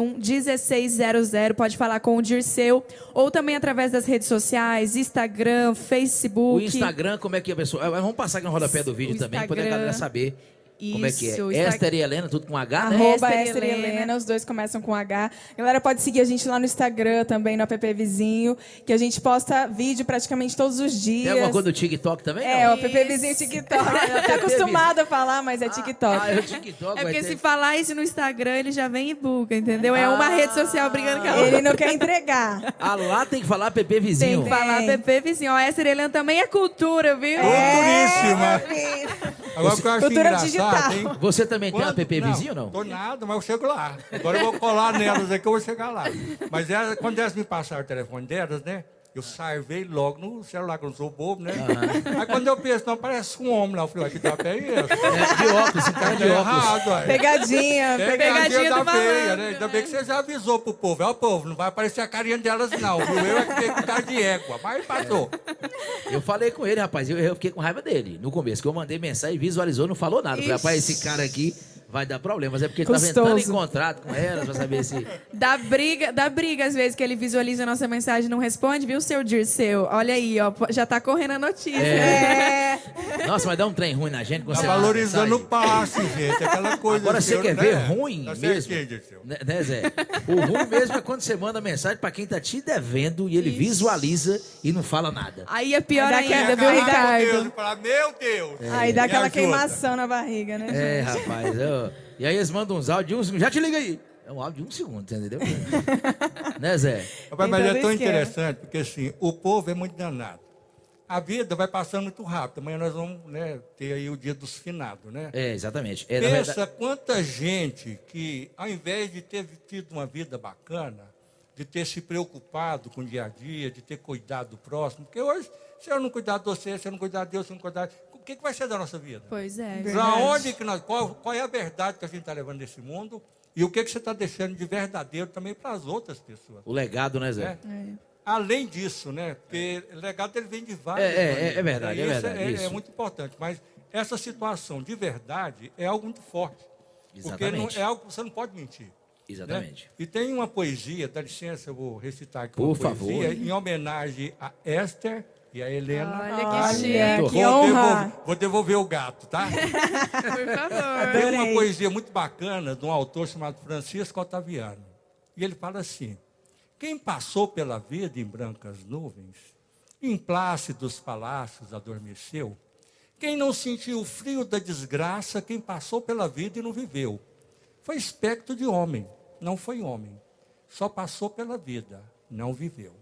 62983311600. Pode falar com o Dirceu. Ou também através das redes sociais, Instagram, Facebook. O Instagram, como é que a pessoa. ah, Vamos passar aqui no rodapé do vídeo O também, para a galera saber como é que é. Isso, Esther e Helena, tudo com H, né? Arroba Esther e Esther e Helena. Helena, os dois começam com H. Galera, pode seguir a gente lá no Instagram também, no app Vizinho, que a gente posta vídeo praticamente todos os dias. Tem alguma coisa do TikTok também? É, não? o app Vizinho TikTok. [LAUGHS] tá acostumado a falar, mas é TikTok. Ah, é o [LAUGHS] TikTok. É porque ter- se falar isso no Instagram, ele já vem e buga, entendeu? É uma rede social brigando com a outra. Ele não quer entregar. [LAUGHS] Ah, lá tem que falar PP Tem Vizinho. que falar Tem. PP Vizinho. Ó, essa Helena também é cultura, viu? Culturíssima. Agora o que eu acho Cultura engraçado, digital. Hein? Você também tem uma Quando- PP Vizinho ou não? Tô nada, mas eu chego lá. Agora eu vou colar nelas aqui, eu vou chegar lá. Mas elas, quando elas me passaram o telefone delas, né? Eu sarvei logo no celular, que eu não sou bobo, né? Aí quando eu penso, não, parece um homem lá. Eu falei, ué, que diabo é esse? É, de óculos, esse cara de É óculos. errado, ué. Pegadinha. Pegadinha Pegadinha da do malandro, né? Ainda bem que você já avisou pro povo. É o povo, não vai aparecer a carinha delas, não. Viu? Eu é que fiquei com cara de égua, mas passou. Eu falei com ele, rapaz, eu, eu fiquei com raiva dele no começo, que eu mandei mensagem, visualizou, não falou nada. Eu Falei, rapaz, esse cara aqui vai dar problema, mas é porque ele tava entrando em Custoso. contrato com elas pra saber se. [LAUGHS] Dá briga, dá briga às vezes que ele visualiza a nossa mensagem e não responde, viu, seu Dirceu? Olha aí, ó, já tá correndo a notícia. É. Nossa, mas dá um trem ruim na gente Tá valorizando o passe, gente. Aquela coisa. Agora você quer né? ver ruim tá mesmo? Né, né, Zé? O ruim mesmo é quando você manda mensagem pra quem tá te devendo e ele visualiza e não fala nada. Aí é pior Daqui ainda, a- viu, Ai, Meu Ricardo? Deus, falar, meu Deus. Aí dá aquela ajuda. queimação na barriga, né? É, rapaz. eu- E aí eles mandam uns áudios de um segundo. Já te liga aí. É um áudio de um segundo, entendeu? [LAUGHS] né, Zé? Rapaz, mas é tão interessante, porque assim, o povo é muito danado. A vida vai passando muito rápido. Amanhã nós vamos né, ter aí o dia dos finados, né? É, exatamente. É, Pensa verdade- quanta gente que, ao invés de ter tido uma vida bacana, de ter se preocupado com o dia a dia, de ter cuidado do próximo, porque hoje, se eu não cuidar de você, se eu não cuidar de Deus, se eu não cuidar. O que, que vai ser da nossa vida? Pois é. Para onde que nós. Qual, qual é a verdade que a gente está levando nesse mundo? E o que, que você está deixando de verdadeiro também para as outras pessoas? O legado, né, Zé? É. Além disso, né? Porque o legado ele vem de várias É, é, é, maneiras, é verdade, né? é verdade, É, isso. é muito importante. Mas essa situação de verdade é algo muito forte. Porque não, Exatamente. é algo que você não pode mentir. né? Exatamente. E tem uma poesia, dá licença, eu vou recitar aqui Por uma favor. poesia em homenagem a Esther e a Helena. Olha que Olha, chique. que vou, honra. devolver, vou devolver o gato, tá? [LAUGHS] Por favor. Tem uma poesia muito bacana de um autor chamado Francisco Otaviano. E ele fala assim: Quem passou pela vida em brancas nuvens, em plácidos palácios adormeceu. Quem não sentiu o frio da desgraça, quem passou pela vida e não viveu. Foi espectro de homem, não foi homem. Só passou pela vida, não viveu.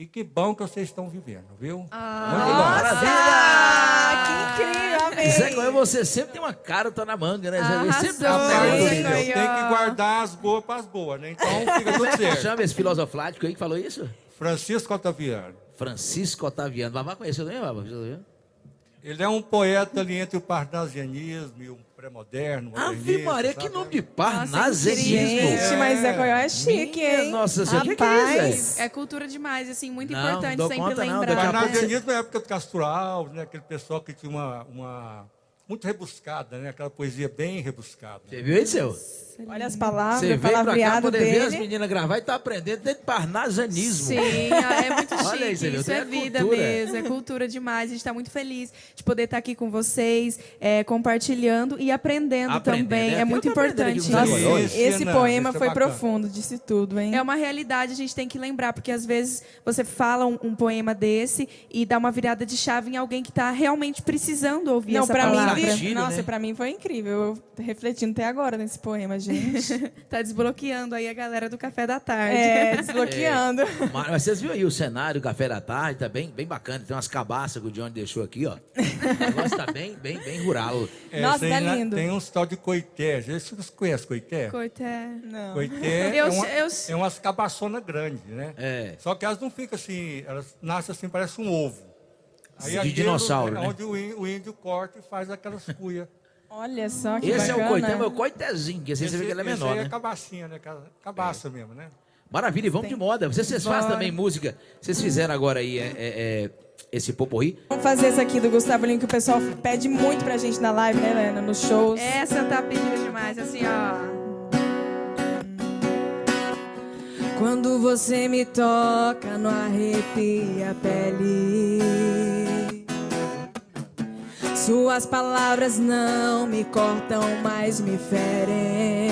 E que bom que vocês estão vivendo, viu? Muito bom. Ah, que incrível, amei. Zé Coelho, você sempre tem uma carta na manga, né, Zé? Ele sempre Arrasou, dá um Rapaz, negócio Zé. Coelho. tem que guardar as boas para as boas, né? Então [LAUGHS] fica tudo certo. Chama esse filosoflático aí que falou isso? Francisco Otaviano. Francisco Otaviano. Babá conheceu também, Babá? Ele é um poeta ali entre o parnasianismo e o pré-moderno. Ave Maria, que nome de parnasianismo. Gente, mas Zé Coelho é chique, hein? Nossa Senhora, é Rapaz. isso, Zé? É cultura demais, assim, muito Não, importante dou sempre conta não, lembrar. Parnasianismo é época do Castro Alves, né? aquele pessoal que tinha uma, uma... Muito rebuscada, né? Aquela poesia bem rebuscada. Você viu aí, seu? Olha as palavras, Você veio pra cá poder ver as dele. meninas gravar e tá aprendendo dentro de parnasianismo. Sim, é muito chique. [LAUGHS] Olha aí, você? Isso Tem é a vida cultura. mesmo, é cultura demais. A gente está muito feliz de poder estar aqui com vocês, é, compartilhando e aprendendo, Aprendendo, também. né? É muito importante. Nossa. Isso, esse não, poema é foi bacana. profundo, disse tudo, hein? É uma realidade, a gente tem que lembrar, porque às vezes você fala um, um poema desse e dá uma virada de chave em alguém que está realmente precisando ouvir Não, essa pra mim, palavra. vi- Gatilho, nossa, né? pra mim foi incrível. Eu tô refletindo até agora nesse poema, gente. [LAUGHS] Tá desbloqueando aí a galera do café da tarde. É, [LAUGHS] desbloqueando. Mas, mas vocês viram aí o cenário, o café da tarde, tá bem, bem bacana. Tem umas cabaças que o Johnny deixou aqui, ó. O negócio tá bem, bem, bem rural. Nossa, tem, tá lindo. Tem uns tal de coité. Vocês conhecem coité? Coité. Não. Coité [LAUGHS] Eu é, uma, eu- é umas cabaçonas grandes, né? É. Só que elas não ficam assim, elas nascem assim, parece um ovo. De aquilo dinossauro, é né? onde o índio, o índio corta e faz aquelas cuias. Olha só que Esse é o bacana. coité, mas o coitezinho, que esse você vê que ele é Esse menor, aí né? é cabacinha, né? Ca- Cabaça mesmo, né? Maravilha, e vamos de moda. Vocês, vocês fazem também música. Vocês fizeram agora aí é, é, é, esse poporri. Vamos fazer esse aqui do Gustavo Lima, que o pessoal pede muito pra gente na live, né, Helena? Nos shows. Essa tá pedindo demais, assim, ó. Quando você me toca, não arrepia a pele. Suas palavras não me cortam, mas me ferem.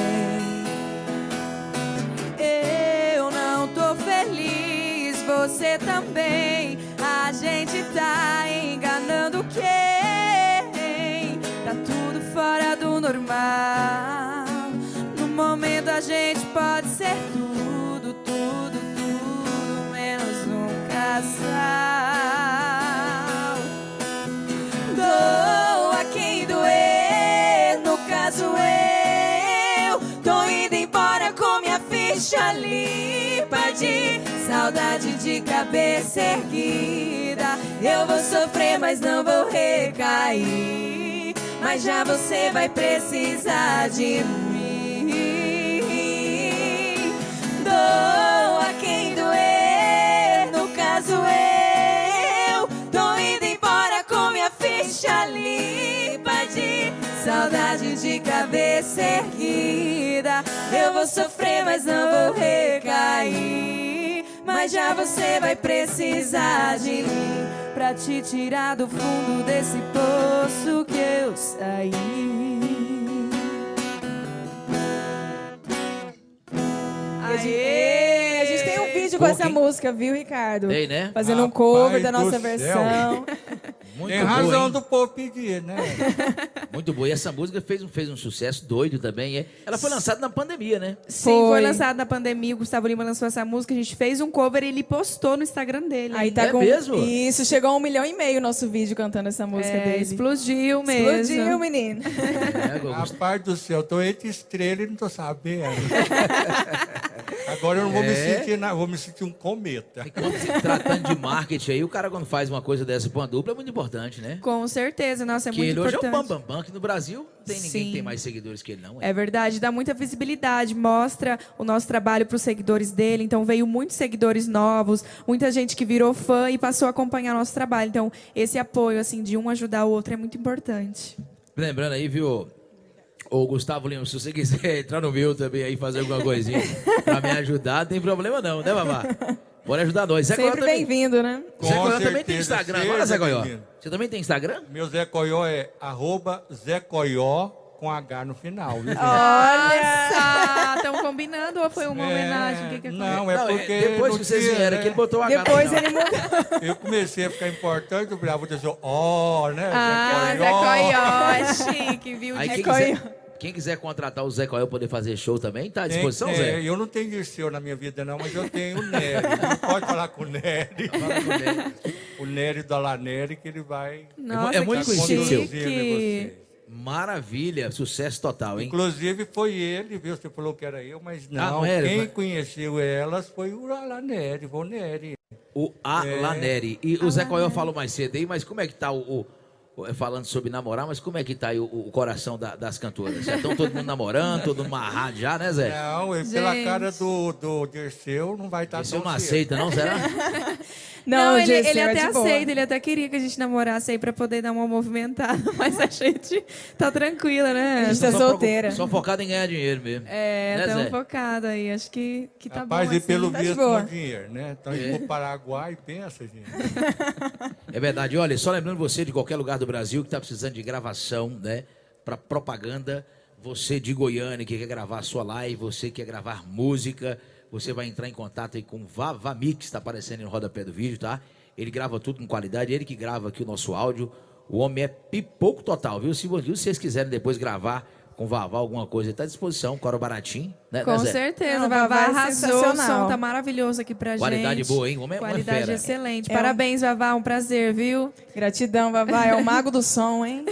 Eu não tô feliz, você também. A gente tá enganando quem? Tá tudo fora do normal. No momento a gente pode ser tudo, tudo, tudo, menos um casal. Limpa de saudade de cabeça erguida. Eu vou sofrer, mas não vou recair. Mas já você vai precisar de mim. Dou a quem doer, no caso eu. Tô indo embora com minha ficha limpa saudade de cabeça erguida. Eu vou sofrer, mas não vou recair. Mas já você vai precisar de mim pra te tirar do fundo desse poço que eu saí. Aê! A gente tem um vídeo com essa Quem? música, viu, Ricardo? Tem, né? Fazendo um Rapaz cover da do nossa versão. [LAUGHS] Muito Tem boa, razão hein? do povo pedir, né? [LAUGHS] Muito boa. E essa música fez um, fez um sucesso doido também. é. Ela foi lançada na pandemia, né? Sim, foi. Foi. lançado na pandemia. O Gustavo Lima lançou essa música. A gente fez um cover e ele postou no Instagram dele. Aí tá É com. mesmo? Isso, chegou a um milhão e meio o nosso vídeo cantando essa música É, dele. explodiu mesmo. Explodiu, menino. É. Rapaz do céu, eu tô entre estrela e não tô sabendo. [LAUGHS] Agora eu não vou me É? sentir, na- vou me sentir um cometa. E quando se tratando de marketing aí, o cara quando faz uma coisa dessa com uma dupla é muito importante, né? Com certeza, nossa, é que muito ele hoje é o importante. Bam que no Brasil tem ninguém Sim. que tem mais seguidores que ele, não. É. É verdade, dá muita visibilidade, mostra o nosso trabalho para os seguidores dele. Então veio muitos seguidores novos, muita gente que virou fã e passou a acompanhar nosso trabalho. Então esse apoio assim de um ajudar o outro é muito importante. Lembrando aí, viu, ô Gustavo Lima, se você quiser [LAUGHS] entrar no meu também aí, fazer alguma coisinha pra me ajudar, não tem problema não, né, Babá? Pode ajudar nós. Zé Sempre também. bem-vindo, né? Zé Com Coió também tem Instagram. Olha, Zé Coió. Você também tem Instagram? Meu Zé Coió é arroba Zé Coió com H no final, viu? Olha! Estão combinando ou foi uma É, homenagem? O que que não, é Não, porque depois no que vocês vieram né, aqui, ele botou H Depois ele mudou. Eu comecei a ficar importante, o Bravo disse, ó, né? Ah, Zé Coió, é chique, viu? Aí quem Coió. Quem quiser contratar o Zé Coió poder fazer show também, tá à Tem- disposição, é, Zé? eu não tenho Dirceu na minha vida, não, mas eu tenho o Nery. Não pode falar com o Nery. Fala com ele. o Nery da Lanery, que ele vai Nossa, é muito conhecido seu. Maravilha, sucesso total, hein? Inclusive foi ele, viu? Você falou que era eu, mas não. Ah, não era? Quem Mas- conheceu elas foi o Lanery, foi o Nery. O Alaneri. E o Zé Coió falou mais cedo aí, mas como é que tá o, o- é, falando sobre namorar, mas como é que tá aí o, o coração da- das cantoras? Já estão todo mundo namorando, todo mundo amarrado já, né, Zé? Não, ele, pela cara do, do Dirceu, não vai estar Esse tão eu não cedo. aceita, não, será? [LAUGHS] Não, ele, Dirceu, ele é até aceita, ele até queria que a gente namorasse aí pra poder dar uma movimentada, [LAUGHS] mas a gente tá tranquila, né? A gente tá solteira. Só focado em ganhar dinheiro mesmo. É, Né, tão focada aí, acho que, que tá Rapaz, bom e assim. pelo tá de visto no dinheiro, né? Então, É. é. pro Paraguai, pensa, gente. [LAUGHS] É verdade. Olha, só lembrando você de qualquer lugar do Brasil que está precisando de gravação, né? Para propaganda, você de Goiânia que quer gravar a sua live, você quer gravar música, você vai entrar em contato aí com o Vavamix, está aparecendo no rodapé do vídeo, tá? Ele grava tudo com qualidade, ele que grava aqui o nosso áudio. O homem é pipoco total, viu? Se vocês quiserem depois gravar com o Vavá alguma coisa, está à disposição, coro baratinho, né, Com né, certeza, Não, Vavá Vavá é arrasou, o sensacional. som tá maravilhoso aqui pra Qualidade gente. boa, hein? O homem é Qualidade fera. excelente. É um- Parabéns, Vavá, um prazer, viu? Gratidão, Vavá. É o mago do som, hein?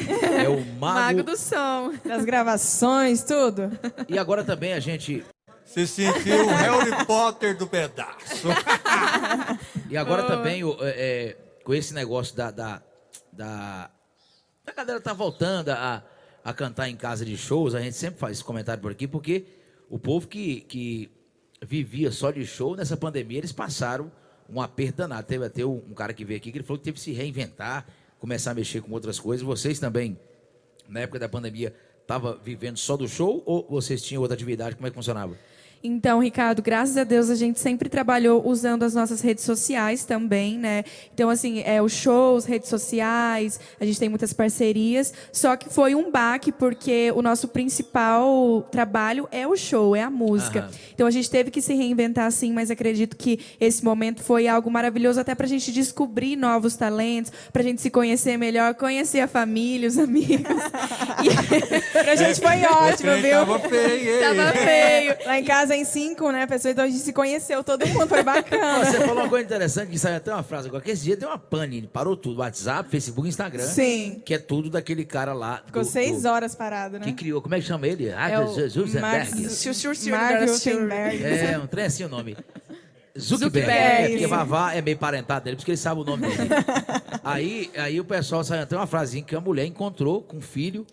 É o mago. Mago do som. Das gravações, tudo. E agora também a gente Você sentiu o Harry Potter do pedaço. [LAUGHS] E agora também, o- é, é, com esse negócio da, da, da. A galera tá voltando a, a cantar em casa de shows, a gente sempre faz esse comentário por aqui, porque o povo que, que vivia só de show, nessa pandemia, eles passaram um aperto danado. Teve até um cara que veio aqui que ele falou que teve que se reinventar, começar a mexer com outras coisas. Vocês também, na época da pandemia, estavam vivendo só do show ou vocês tinham outra atividade? Como é que funcionava? Então, Ricardo, graças a Deus a gente sempre trabalhou usando as nossas redes sociais também, né? Então, assim, é, os shows, redes sociais, a gente tem muitas parcerias. Só que foi um baque porque o nosso principal trabalho é o show, é a música. Aham. Então a gente teve que se reinventar sim, mas acredito que esse momento foi algo maravilhoso até pra gente descobrir novos talentos, pra gente se conhecer melhor, conhecer a família, os amigos. [LAUGHS] E- [LAUGHS] Pra gente foi ótimo, viu? Tava feio, hein? Tava feio. Lá em casa em cinco, né, pessoal? Então a gente se conheceu, todo mundo, foi bacana. Você falou uma coisa interessante, que saiu até uma frase agora, que esse dia deu uma pane, parou tudo, WhatsApp, Facebook, Instagram. Sim. Que é tudo daquele cara lá. Ficou do- seis do- horas parado, né? Que criou, como é que chama ele? Ah, É o Jesus Max- Zuckerberg. Zuckerberg. É, um trem assim o nome. [LAUGHS] Zuckerberg. Zuckerberg. É, porque Vavá é meio parentado dele, porque ele sabe o nome dele. [LAUGHS] aí, aí o pessoal saiu até uma frasinha que a mulher encontrou com um filho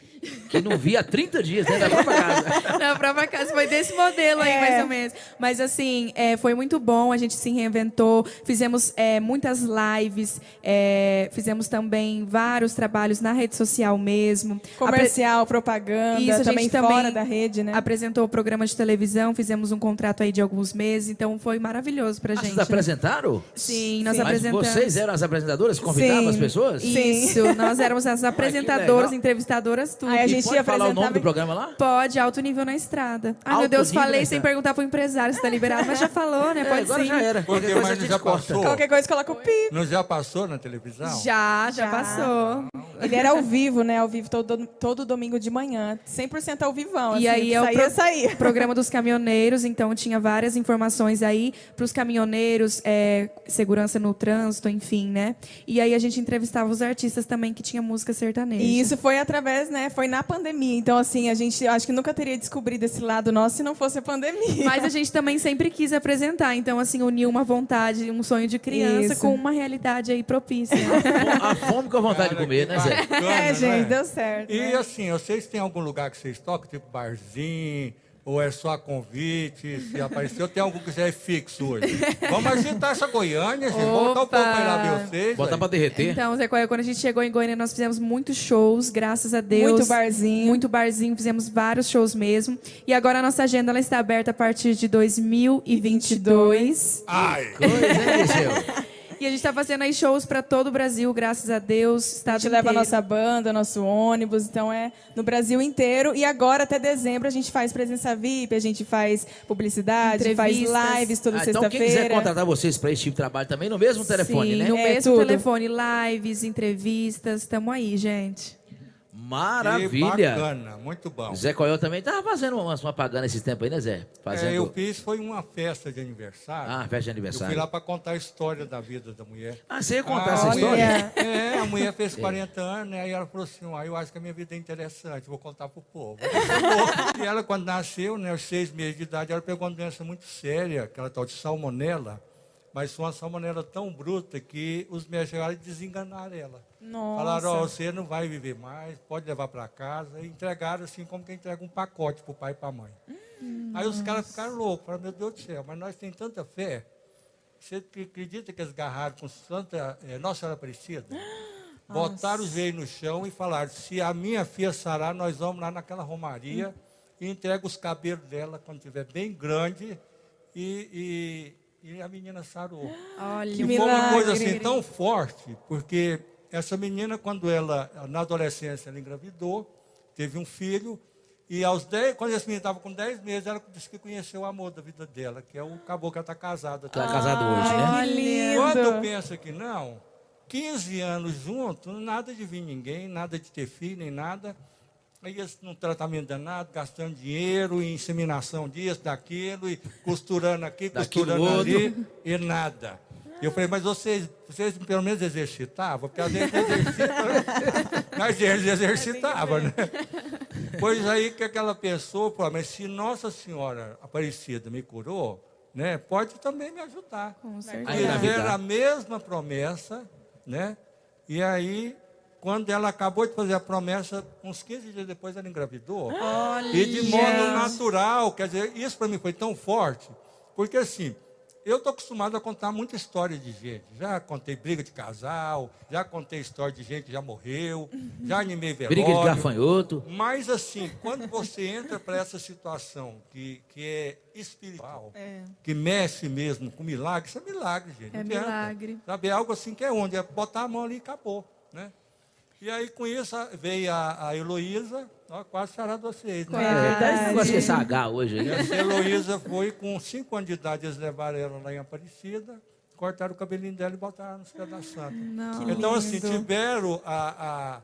que não via há 30 dias dentro da própria casa. [LAUGHS] Na própria casa foi desse modelo aí, É. mais ou menos. Mas assim, é, foi muito bom, a gente se reinventou, fizemos é, muitas lives, é, fizemos também vários trabalhos na rede social mesmo. Comercial, propaganda, Isso, a gente também, também fora da rede, né? Apresentou o programa de televisão, fizemos um contrato aí de alguns meses, então foi maravilhoso pra Ah, gente. vocês apresentaram? Sim, nós Sim. Mas apresentamos. vocês eram as apresentadoras? Convidavam Sim. as pessoas? Isso, nós éramos as apresentadoras, entrevistadoras, tudo. Aí a gente pode ia falar o nome do programa lá? Pode, alto nível na estrada. Ai, Alto meu Deus, falei sem perguntar pro empresário se tá liberado, mas já falou, né? É, Pode agora sim. já era. Porque Qualquer mas já corta. passou. Qualquer coisa coloca o pi. Não já passou na televisão? Já, já, Já. passou. Ele era ao vivo, né? Ao vivo todo, todo domingo de manhã. 100% ao vivão. E assim, aí é o saía, pro- saía. [LAUGHS] programa dos caminhoneiros, então tinha várias informações aí para os caminhoneiros, é, segurança no trânsito, enfim, né? E aí a gente entrevistava os artistas também que tinha música sertaneja. E isso foi através, né? Foi na pandemia. Então, assim, a gente acho que nunca teria descobrido esse lado nosso se não fosse a pandemia. Mas a gente também sempre quis apresentar, então assim uniu uma vontade, um sonho de criança Isso. com uma realidade aí propícia. A fome com a vontade de Cara, comer, que né, Zé? é, gente, deu certo. E né? assim, vocês têm algum lugar que vocês tocam, tipo barzinho, ou é só convite, se apareceu, tem algum que já é fixo hoje? Vamos agitar essa Goiânia, gente, vamos botar o povo pra ir lá ver vocês. Botar pra derreter. Então, Zé Coelho, quando a gente chegou em Goiânia, nós fizemos muitos shows, graças a Deus. Muito barzinho. Muito barzinho, fizemos vários shows mesmo. E agora a nossa agenda ela está aberta a partir de 2022. Ai, Coisa, hein? [LAUGHS] E a gente está fazendo aí shows para todo o Brasil, graças a Deus. A Estado gente leva a inteiro. nossa banda, nosso ônibus, então é no Brasil inteiro. E agora, até dezembro, a gente faz presença VIP, a gente faz publicidade, faz lives toda Ah, então quem quiser sexta-feira. contratar vocês pra esse tipo de trabalho também, no mesmo telefone, Sim, né? no É, mesmo tudo. telefone, lives, entrevistas, estamos aí, gente. Que Maravilha. bacana, muito bom. Zé Coelho também tava fazendo uma, uma pagana esses tempos aí, né, Zé? Fazendo... É, eu fiz, foi uma festa de aniversário. Ah, festa de eu fui aniversário. lá para contar a história da vida da mulher. Ah, você ia contar Ah, essa história? mulher- É, a mulher fez 40 anos, né? Aí ela falou assim, ah, eu acho que a minha vida é interessante, vou contar pro povo. e ela, quando nasceu, né, aos seis meses de idade, ela pegou uma doença muito séria, aquela tal de salmonela, mas foi uma salmonela tão bruta que os médicos chegaram e desenganaram ela. Nossa. Falaram, ó, você não vai viver mais, pode levar para casa. E entregaram assim, como quem entrega um pacote para o pai e para a mãe. Aí os caras ficaram loucos, falaram, meu Deus do céu, mas nós temos tanta fé. Você acredita que eles agarraram com Santa eh, Nossa Senhora Aparecida? [GASPS] Botaram os joelhos no chão e falaram, se a minha filha sarar, nós vamos lá naquela romaria e entrega os cabelos dela quando estiver bem grande e, e, e a menina sarou. [GASPS] Olha, E Que foi uma coisa assim tão forte, porque essa menina, quando ela, na adolescência, ela engravidou, teve um filho, e aos 10, quando esse menino estava com 10 meses, ela disse que conheceu o amor da vida dela, que é o caboclo que ela está casada. Tá casado hoje, né? Ai, que lindo. Quando pensa que não, 15 anos junto, nada de vir ninguém, nada de ter filho, nem nada. Aí eles num tratamento danado, gastando dinheiro, em inseminação disso, daquilo, e costurando aqui, Daquilo costurando outro. ali, e nada. Eu falei, mas vocês, vocês pelo menos exercitavam? Porque às vezes exercitam, né? [LAUGHS] mas eles exercitavam, né? Pois aí que aquela pessoa falou, mas se Nossa Senhora Aparecida me curou, né, pode também me ajudar. com certeza. Fizeram a mesma promessa, né? E aí, quando ela acabou de fazer a promessa, uns 15 dias depois ela engravidou. E de modo natural, quer dizer, isso para mim foi tão forte, porque assim, eu estou acostumado a contar muita história de gente. Já contei briga de casal, já contei história de gente que já morreu, já animei velório. [LAUGHS] Briga de gafanhoto. Mas assim, quando você entra para essa situação que, que é espiritual, que mexe mesmo com milagre, isso é milagre, gente. É milagre. Sabe, é algo assim que é onde? É botar a mão ali e acabou. Né? E aí com isso veio a, a Heloísa, ó, quase de vocês. Né? É, esse negócio desse H hoje né? Essa Heloísa foi com 5 anos de idade, eles levaram ela lá em Aparecida, cortaram o cabelinho dela e botaram nos pés da santa. Não. Então, assim, tiveram a, a,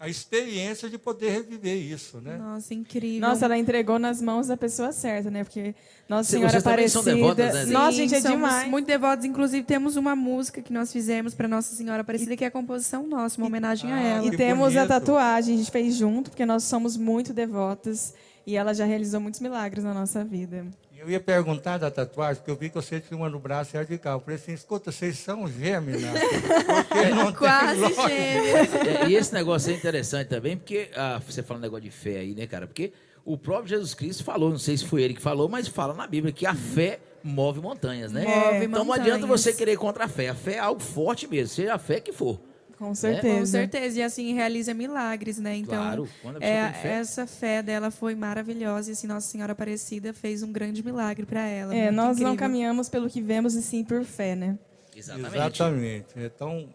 a experiência de poder reviver isso, né? Nossa, incrível. Nossa, ela entregou nas mãos da pessoa certa, né? Porque Nossa Senhora vocês também são Aparecida. devotas, né? Nossa, gente, é somos demais. muito devotos. Inclusive, temos uma música que nós fizemos para Nossa Senhora Aparecida, que é a composição nossa, uma homenagem a Ah, ela. E temos a bonito. tatuagem, a gente fez junto, porque nós somos muito devotas. E ela já realizou muitos milagres na nossa vida. Eu ia perguntar da tatuagem, porque eu vi que você tinha uma no braço e cá. Eu falei assim, escuta, vocês são gêmeos, né? Porque [LAUGHS] não Quase gêmeos. É, e esse negócio é interessante também, porque ah, você fala um negócio de fé aí, né, cara? Porque o próprio Jesus Cristo falou, não sei se foi ele que falou, mas fala na Bíblia que a fé move montanhas, né? Move então não adianta montanhas. você querer ir contra a fé. A fé é algo forte mesmo, seja a fé que for. Com Com certeza. certeza, e assim realiza milagres, né? Então, Claro, quando a pessoa é, tem fé. essa fé dela foi maravilhosa e assim Nossa Senhora Aparecida fez um grande milagre para ela. É, nós não incrível. caminhamos pelo que vemos e sim por fé, né? Exatamente. Exatamente. Então,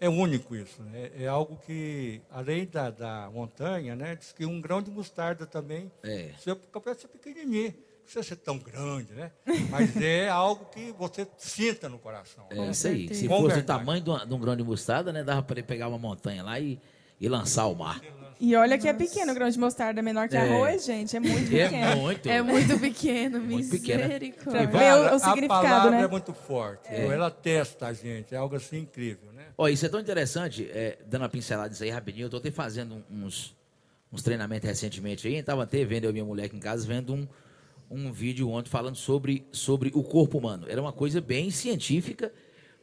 é único isso. Né? É algo que, além da, da montanha, né? diz que um grão de mostarda também, É. você pode ser pequenininho, não precisa ser tão grande, né? Mas [LAUGHS] é algo que você sinta no coração. É isso aí. Se Com fosse o verdade. tamanho de, uma- de um grão de mostarda, né? Dava para ele pegar uma montanha lá e, e lançar ao mar. E olha que é pequeno, o grão de mostarda é menor que É. arroz, gente. É muito pequeno. É muito. É muito pequeno, Muito pequena. misericórdia. Pra ver o- o a significado, palavra né? é muito forte. Ela testa a gente. É algo assim incrível, né? Ó, isso é tão interessante, é, dando uma pincelada nisso aí rapidinho, eu tô até fazendo uns, uns treinamentos recentemente aí, estava até vendo eu e minha mulher aqui em casa, vendo um, um vídeo ontem falando sobre, sobre o corpo humano. Era uma coisa bem científica,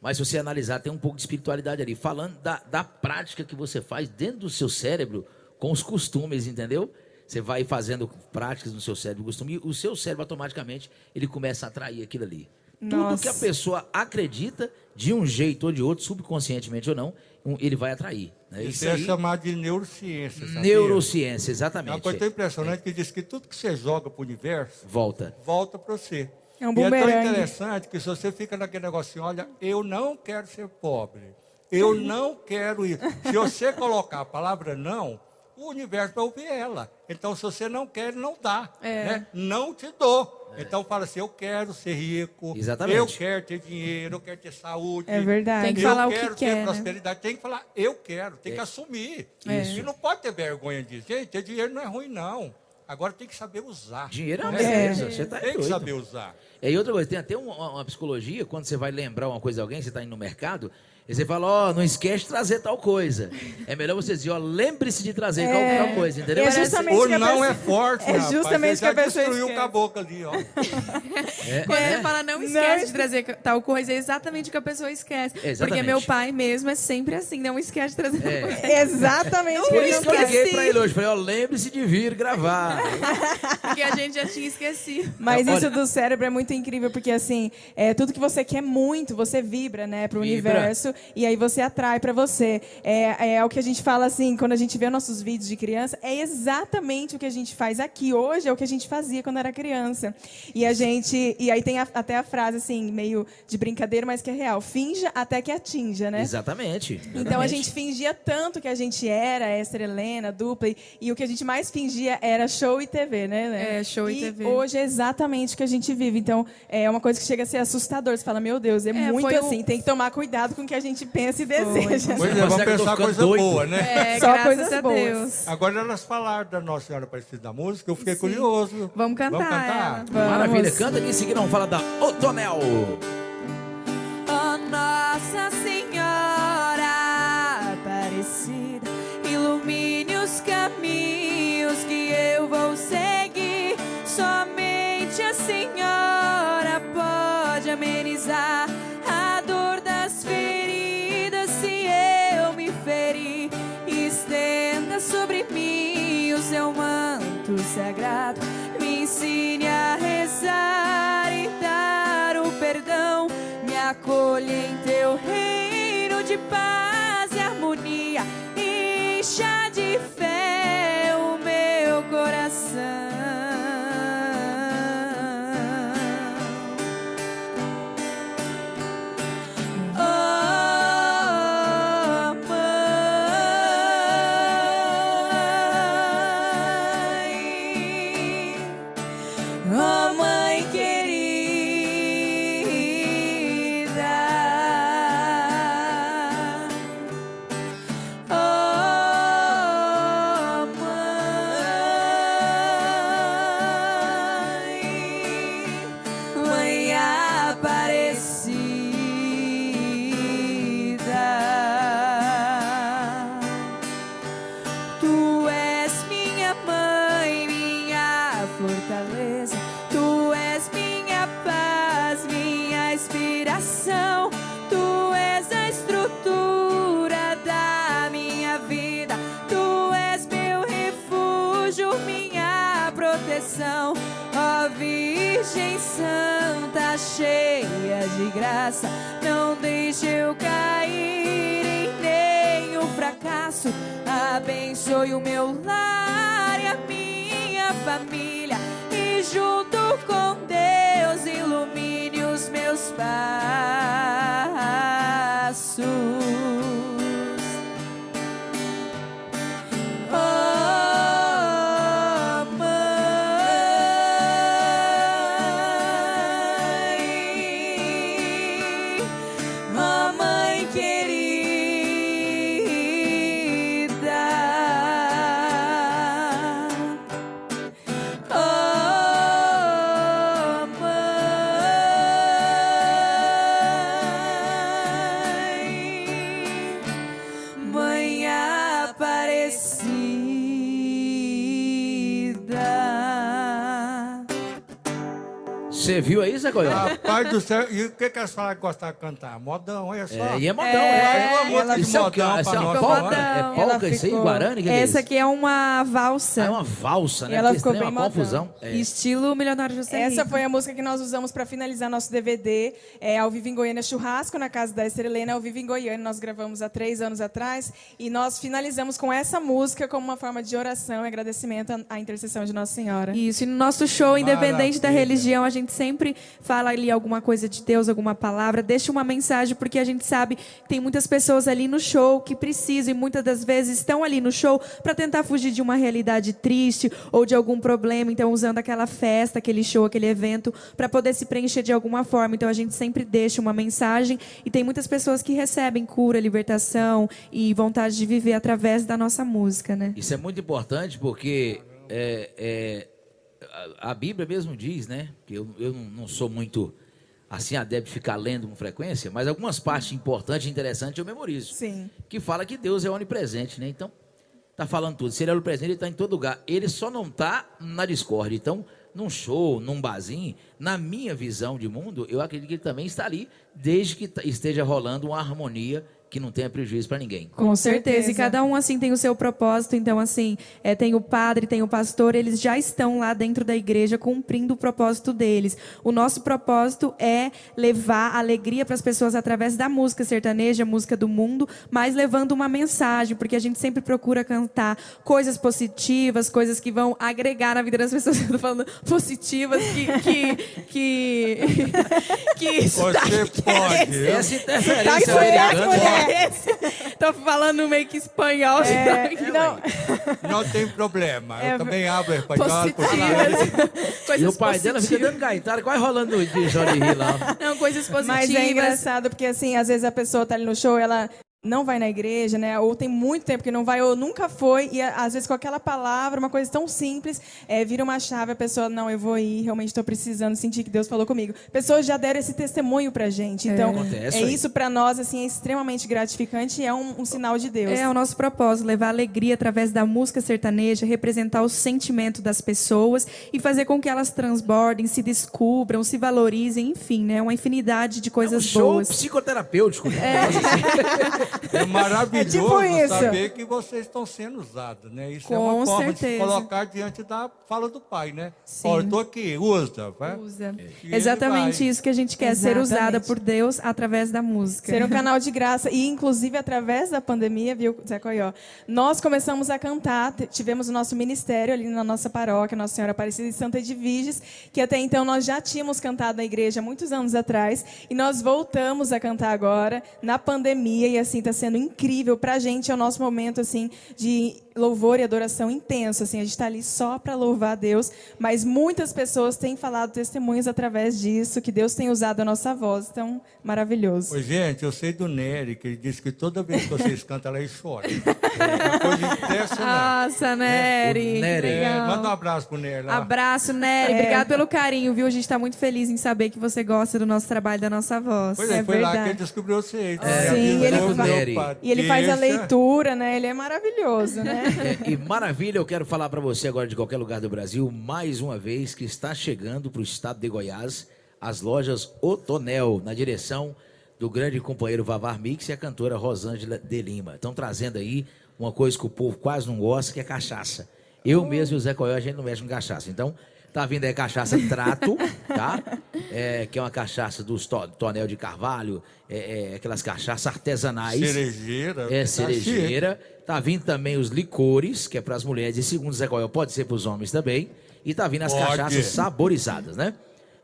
mas se você analisar, tem um pouco de espiritualidade ali, falando da, da prática que você faz dentro do seu cérebro com os costumes, entendeu? Você vai fazendo práticas no seu cérebro, costume, e o seu cérebro automaticamente ele começa a atrair aquilo ali. Tudo Nossa. que a pessoa acredita, de um jeito ou de outro, subconscientemente ou não, ele vai atrair. Né? Isso Isso é aí, chamado de neurociência. sabia? neurociência, É uma exatamente. coisa tão impressionante que diz que tudo que você joga para o universo Volta. volta para você. É um e é tão bumerangue. interessante que se você fica naquele negocinho, olha, eu não quero ser pobre, eu [LAUGHS] não quero ir. Se você colocar a palavra não, o universo vai ouvir ela. Então, se você não quer, não dá. É. né? Não te dou. Então, fala assim, eu quero ser rico, Exatamente. eu quero ter dinheiro, eu quero ter saúde. É verdade. Tem que eu falar o que quero quer, ter né? prosperidade, tem que falar, eu quero, tem É. que assumir. Isso. E não pode ter vergonha disso. Gente, ter dinheiro não é ruim, não. Agora tem que saber usar. Dinheiro é uma É. beleza. Você tá Tem que doido. saber usar. E outra coisa, tem até uma, uma psicologia, quando você vai lembrar uma coisa de alguém, você está indo no mercado, e você fala, ó, não esquece de trazer tal coisa. É melhor você dizer, ó, lembre-se de trazer tal, É. tal coisa, entendeu? É Parece- justamente O que a não pessoa- é forte, [LAUGHS] É rapaz. justamente que a pessoa destruiu o caboclo ali, ó. [LAUGHS] É, Quando é. ele fala não Não esquece esque- de trazer tal coisa, é exatamente o que a pessoa esquece. Porque Exatamente. meu pai mesmo é sempre assim, não esquece de trazer É. tal coisa. [LAUGHS] Exatamente. Por isso que eu liguei pra ele hoje. Falei, ó, lembre-se de vir gravar. Porque a gente já tinha esquecido. Mas Olha- isso do cérebro é muito incrível, porque assim, é, tudo que você quer muito, você vibra, né, pro Vibra. universo, e aí você atrai pra você. É, é o que a gente fala assim, quando a gente vê nossos vídeos de criança, é exatamente o que a gente faz aqui hoje, é o que a gente fazia quando era criança. E a gente, e aí tem a- até a frase assim, meio de brincadeira, mas que é real, finja até que atinja, né? Exatamente. Então a exatamente. gente fingia tanto que a gente era Esther Helena, dupla, e, e o que a gente mais fingia era show e TV, né? né? É, show e TV. hoje é exatamente o que a gente vive. Então é uma coisa que chega a ser assustador. Você fala, meu Deus, é, muito foi o- assim. Tem que tomar cuidado com o que a gente pensa e deseja. Pois é, Você vamos tô pensar coisa doido? boa, né? É, Só coisas a boas. Agora elas falaram da Nossa Senhora Aparecida da Música, eu fiquei Sim. curioso. Vamos cantar Vamos cantar? ela. Maravilha. Canta aqui em seguida, vamos falar da Otonel. Acolha em teu reino de paz cheia de graça, não deixe eu cair em nenhum fracasso. Abençoe o meu lar e a minha família. E junto com Deus ilumine os meus passos. Você viu aí, Zé Goiás? Rapaz do céu, e o que que elas falaram que gostavam de cantar? Modão, olha só. É, e é modão, É, é. uma música de é modão é pra nós polca? É Ela polca isso aí, Guarani? Que que é Essa aqui é uma valsa. Ah, é uma valsa, né? Ela Porque ficou é bem uma modão. confusão. É. Estilo Milionário José Essa foi a música que nós usamos para finalizar nosso DVD, é, ao vivo em Goiânia Churrasco, na casa da Esther Helena, ao vivo em Goiânia. Nós gravamos há três anos atrás e nós finalizamos com essa música como uma forma de oração e agradecimento à- intercessão de Nossa Senhora. Isso, e no nosso show, independente da Maravilha. religião, a gente sempre fala ali alguma coisa de Deus, alguma palavra, deixa uma mensagem, porque a gente sabe que tem muitas pessoas ali no show que precisam e muitas das vezes estão ali no show para tentar fugir de uma realidade triste ou de algum problema, então usando aquela festa, aquele show, aquele evento para poder se preencher de alguma forma. Então a gente sempre deixa uma mensagem e tem muitas pessoas que recebem cura, libertação e vontade de viver através da nossa música, né? Isso é muito importante porque é, é, a, Bíblia mesmo diz, né? Que eu, eu não sou muito assim adepto de ficar lendo com frequência, mas algumas partes importantes e interessantes eu memorizo. Sim. Que fala que Deus é onipresente, né? Então, tá falando tudo. Se ele é onipresente, ele está em todo lugar. Ele só não está na discórdia. Então, num show, num barzinho, na minha visão de mundo, eu acredito que ele também está ali, desde que t- esteja rolando uma harmonia que não tenha prejuízo para ninguém. Com certeza. E cada um, assim, tem o seu propósito. Então, assim, é, tem o padre, tem o pastor, eles já estão lá dentro da igreja cumprindo o propósito deles. O nosso propósito é levar alegria para as pessoas através da música sertaneja, música do mundo, mas levando uma mensagem, porque a gente sempre procura cantar coisas positivas, coisas que vão agregar na vida das pessoas. [LAUGHS] Eu tô falando positivas, que. que, que, [LAUGHS] que Você pode. eu- Essa interferência Tá mulher. Tô falando meio que espanhol. É, não, Não tem problema. É Eu também abro espanhol. positivas. E coisas o pai dela fica positivas. dando gaitada, quase rolando de Johnny Hill lá. Não, coisas positivas. Mas é engraçado porque, assim, às vezes a pessoa tá ali no show, ela não vai na igreja, né? Ou tem muito tempo que não vai, ou nunca foi, e às vezes com aquela palavra, uma coisa tão simples, é, vira uma chave, a pessoa, não, eu vou ir, realmente estou precisando, sentir que Deus falou comigo. Pessoas já deram esse testemunho pra gente. Então, Acontece é aí. isso pra nós, assim, é extremamente gratificante e é um, um sinal de Deus. É o nosso propósito, levar alegria através da música sertaneja, representar o sentimento das pessoas e fazer com que elas transbordem, se descubram, se valorizem, enfim, né? Uma infinidade de É um coisas show boas. psicoterapêutico. né? É [LAUGHS] maravilhoso É tipo saber que vocês estão sendo usados, né? Isso é Com uma forma de se certeza. colocar diante da fala do pai, né? Sim. Ó, eu tô aqui, usa, vai. Usa. E Exatamente isso que a gente quer, ser Exatamente. usada por Deus através da música. Ser um canal de graça. E, inclusive, através da pandemia, viu, Zé Coió? Nós começamos a cantar, tivemos o nosso ministério ali na nossa paróquia, Nossa Senhora Aparecida de Santa Edviges, que até então nós já tínhamos cantado na igreja muitos anos atrás, e nós voltamos a cantar agora, na pandemia, e assim, está sendo incrível. Pra gente, é o nosso momento, assim, de louvor e adoração intenso, assim, a gente está ali só para louvar a Deus, mas muitas pessoas têm falado testemunhos através disso, que Deus tem usado a nossa voz, então, maravilhoso. Oi, gente, eu sei do Nery, que ele disse que toda vez que vocês cantam, ela chora. É uma coisa impressionante. Nossa, Nery. O Nery. que É, manda um abraço pro Nery lá. Abraço, Nery. Obrigado pelo carinho, viu? A gente está muito feliz em saber que você gosta do nosso trabalho, da nossa voz. Pois é, É foi lá que verdade. ele descobriu vocês. É, Sim, ele pai, E ele faz a leitura, né? Ele é maravilhoso, né? É, e maravilha, eu quero falar para você agora de qualquer lugar do Brasil, mais uma vez que está chegando para o estado de Goiás as lojas Otonel, na direção do grande companheiro Vavar Mix e a cantora Rosângela de Lima. Estão trazendo aí uma coisa que o povo quase não gosta, que é cachaça. Eu mesmo e o Zé Coelho, a gente não mexe com cachaça. Então, tá vindo aí cachaça Trato, tá? É, que é uma cachaça dos to, Tonel de Carvalho, é, é, aquelas cachaças artesanais. Cerejeira. É, tá cerejeira. Tá vindo também os licores, que é para as mulheres, e segundo Zé Coelho, pode ser para os homens também. E tá vindo as Pode. cachaças saborizadas, né?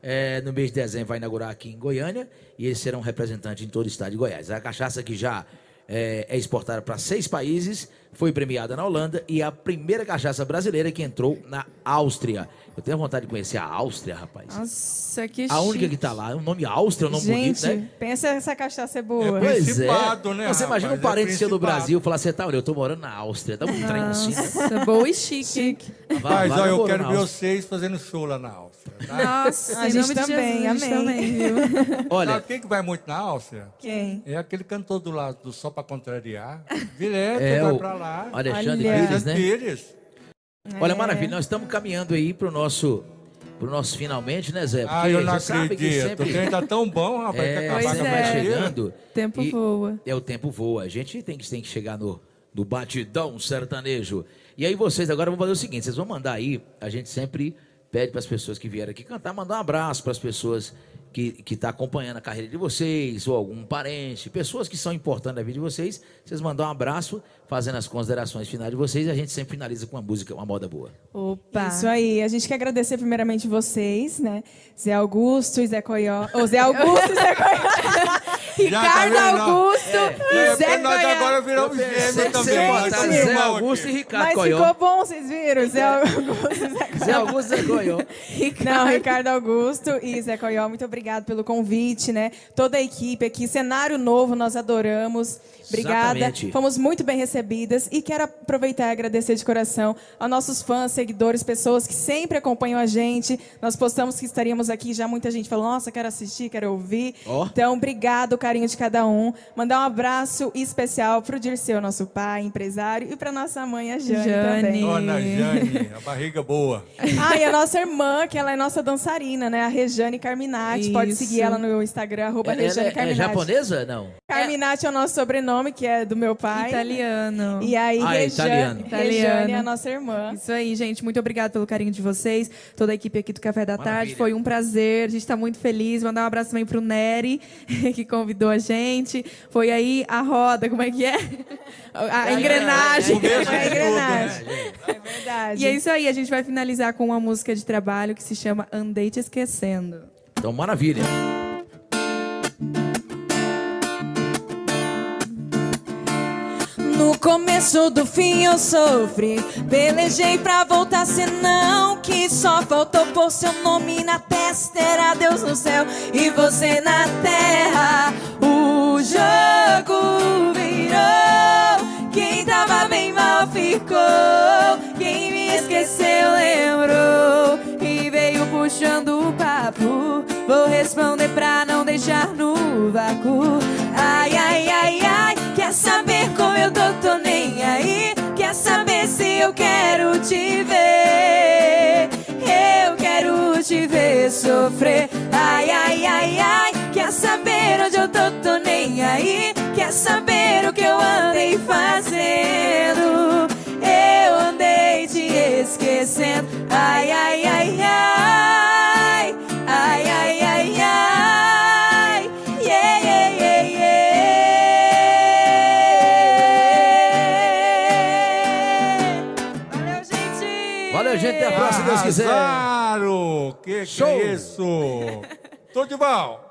É, no mês de dezembro vai inaugurar aqui em Goiânia e eles serão representantes em todo o estado de Goiás. A cachaça que já é, é exportada para seis países, foi premiada na Holanda e é a primeira cachaça brasileira que entrou na Áustria. Eu tenho vontade de conhecer a Áustria, rapaz. Nossa, que A única chique. que tá lá, o nome Áustria é um nome Gente, bonito, né? pensa essa cachaça é boa. É Pois é. Né, Você imagina um? É parente seu do. Brasil falar assim, tá, olha, eu tô morando na Áustria. Dá um trem assim. né? Nossa, boa e chique. Vai- Mas, vai ó, eu quero ver vocês fazendo show lá na Áustria. Tá? Nossa, A gente também, Jesus, amém. também, viu? Olha, Sabe quem que vai muito na Áustria? Quem? É aquele cantor do lado do Só Pra Contrariar. [LAUGHS] Direto, é vai o pra lá. Alexandre Olha. Pires, né? Pires. Olha, É. maravilha, nós estamos caminhando aí pro nosso, pro nosso finalmente, né, Zé? Ah, eu não você sabe que acredito. sempre... O trem tá tão bom, rapaz, É, que acabar a vai é. brasileira. chegando. O tempo voa. É, o tempo voa. A gente tem que, tem que chegar no, no batidão sertanejo. E aí vocês agora vão fazer o seguinte, vocês vão mandar aí, a gente sempre pede para as pessoas que vieram aqui cantar, mandar um abraço para as pessoas que que tá acompanhando a carreira de vocês, ou algum parente, pessoas que são importantes na vida de vocês, vocês mandam um abraço, fazendo as considerações finais de vocês, e a gente sempre finaliza com uma música, uma moda boa. Opa. Isso aí. A gente quer agradecer primeiramente vocês, né? Zé Augusto e Zé Coió. Ô, Zé Augusto e Zé Coió. [LAUGHS] Ricardo tá vendo? Augusto É, e Zé nós Coió. agora viramos gêmeos também. botar somos Zé Augusto e Ricardo Mas Coió. ficou bom, vocês viram? Zé [LAUGHS] Augusto e Zé Coió. Zé Augusto e Zé Coió. Não, Ricardo Augusto e Zé Coió, muito obrigado pelo convite, né? Toda a equipe aqui, cenário novo, nós adoramos. Obrigada. Exatamente. Fomos muito bem recebidas e quero aproveitar e agradecer de coração aos nossos fãs, seguidores, pessoas que sempre acompanham a gente. Nós postamos que estaríamos aqui, já muita gente falou: "Nossa, quero assistir, quero ouvir". Ó. Então, obrigado, o carinho de cada um. Mandar um abraço especial pro Dirceu, nosso pai, empresário, e para nossa mãe, a Jane, Jane. também. Dona Jane, a barriga boa. [LAUGHS] Ah, e a nossa irmã, que ela é nossa dançarina, né? A Rejane Carminati. Pode Isso. seguir ela no Instagram, arroba Ela, Rejane ela é, é Carminati. japonesa? Não. Carminati é o nosso sobrenome, que é do meu pai. Italiano. E aí, Ah, é Rejane, italiano. Rejane é Italiano. a nossa irmã. Isso aí, gente. Muito obrigada pelo carinho de vocês. Toda a equipe aqui do Café da Maravilha. Tarde. Foi um prazer. A gente está muito feliz. Mandar um abraço também pro Nery, que convidou a gente. Foi aí a roda, como é que é? A engrenagem. O É a né? É verdade. E é isso aí. A gente vai finalizar com uma música de trabalho que se chama Andei Te Esquecendo. Então, maravilha. No começo do fim eu sofri, pelejei pra voltar, senão que só faltou pôr seu nome na testa. Era Deus no céu e você na terra. O jogo virou, quem tava bem mal ficou, quem me esqueceu lembrou e veio puxando o papo. Vou responder pra não deixar no vácuo. Ai, ai, ai, ai, quer saber como eu tô, tô nem aí. Quer saber se eu quero te ver? Eu quero te ver sofrer. Ai, ai, ai, ai, quer saber onde eu tô, tô nem aí. Quer saber o que eu andei fazendo? Eu andei te esquecendo. Ai, ai, ai, ai. Deus quiser. Arrasaram! Que que Show. é isso? Tudo de bom.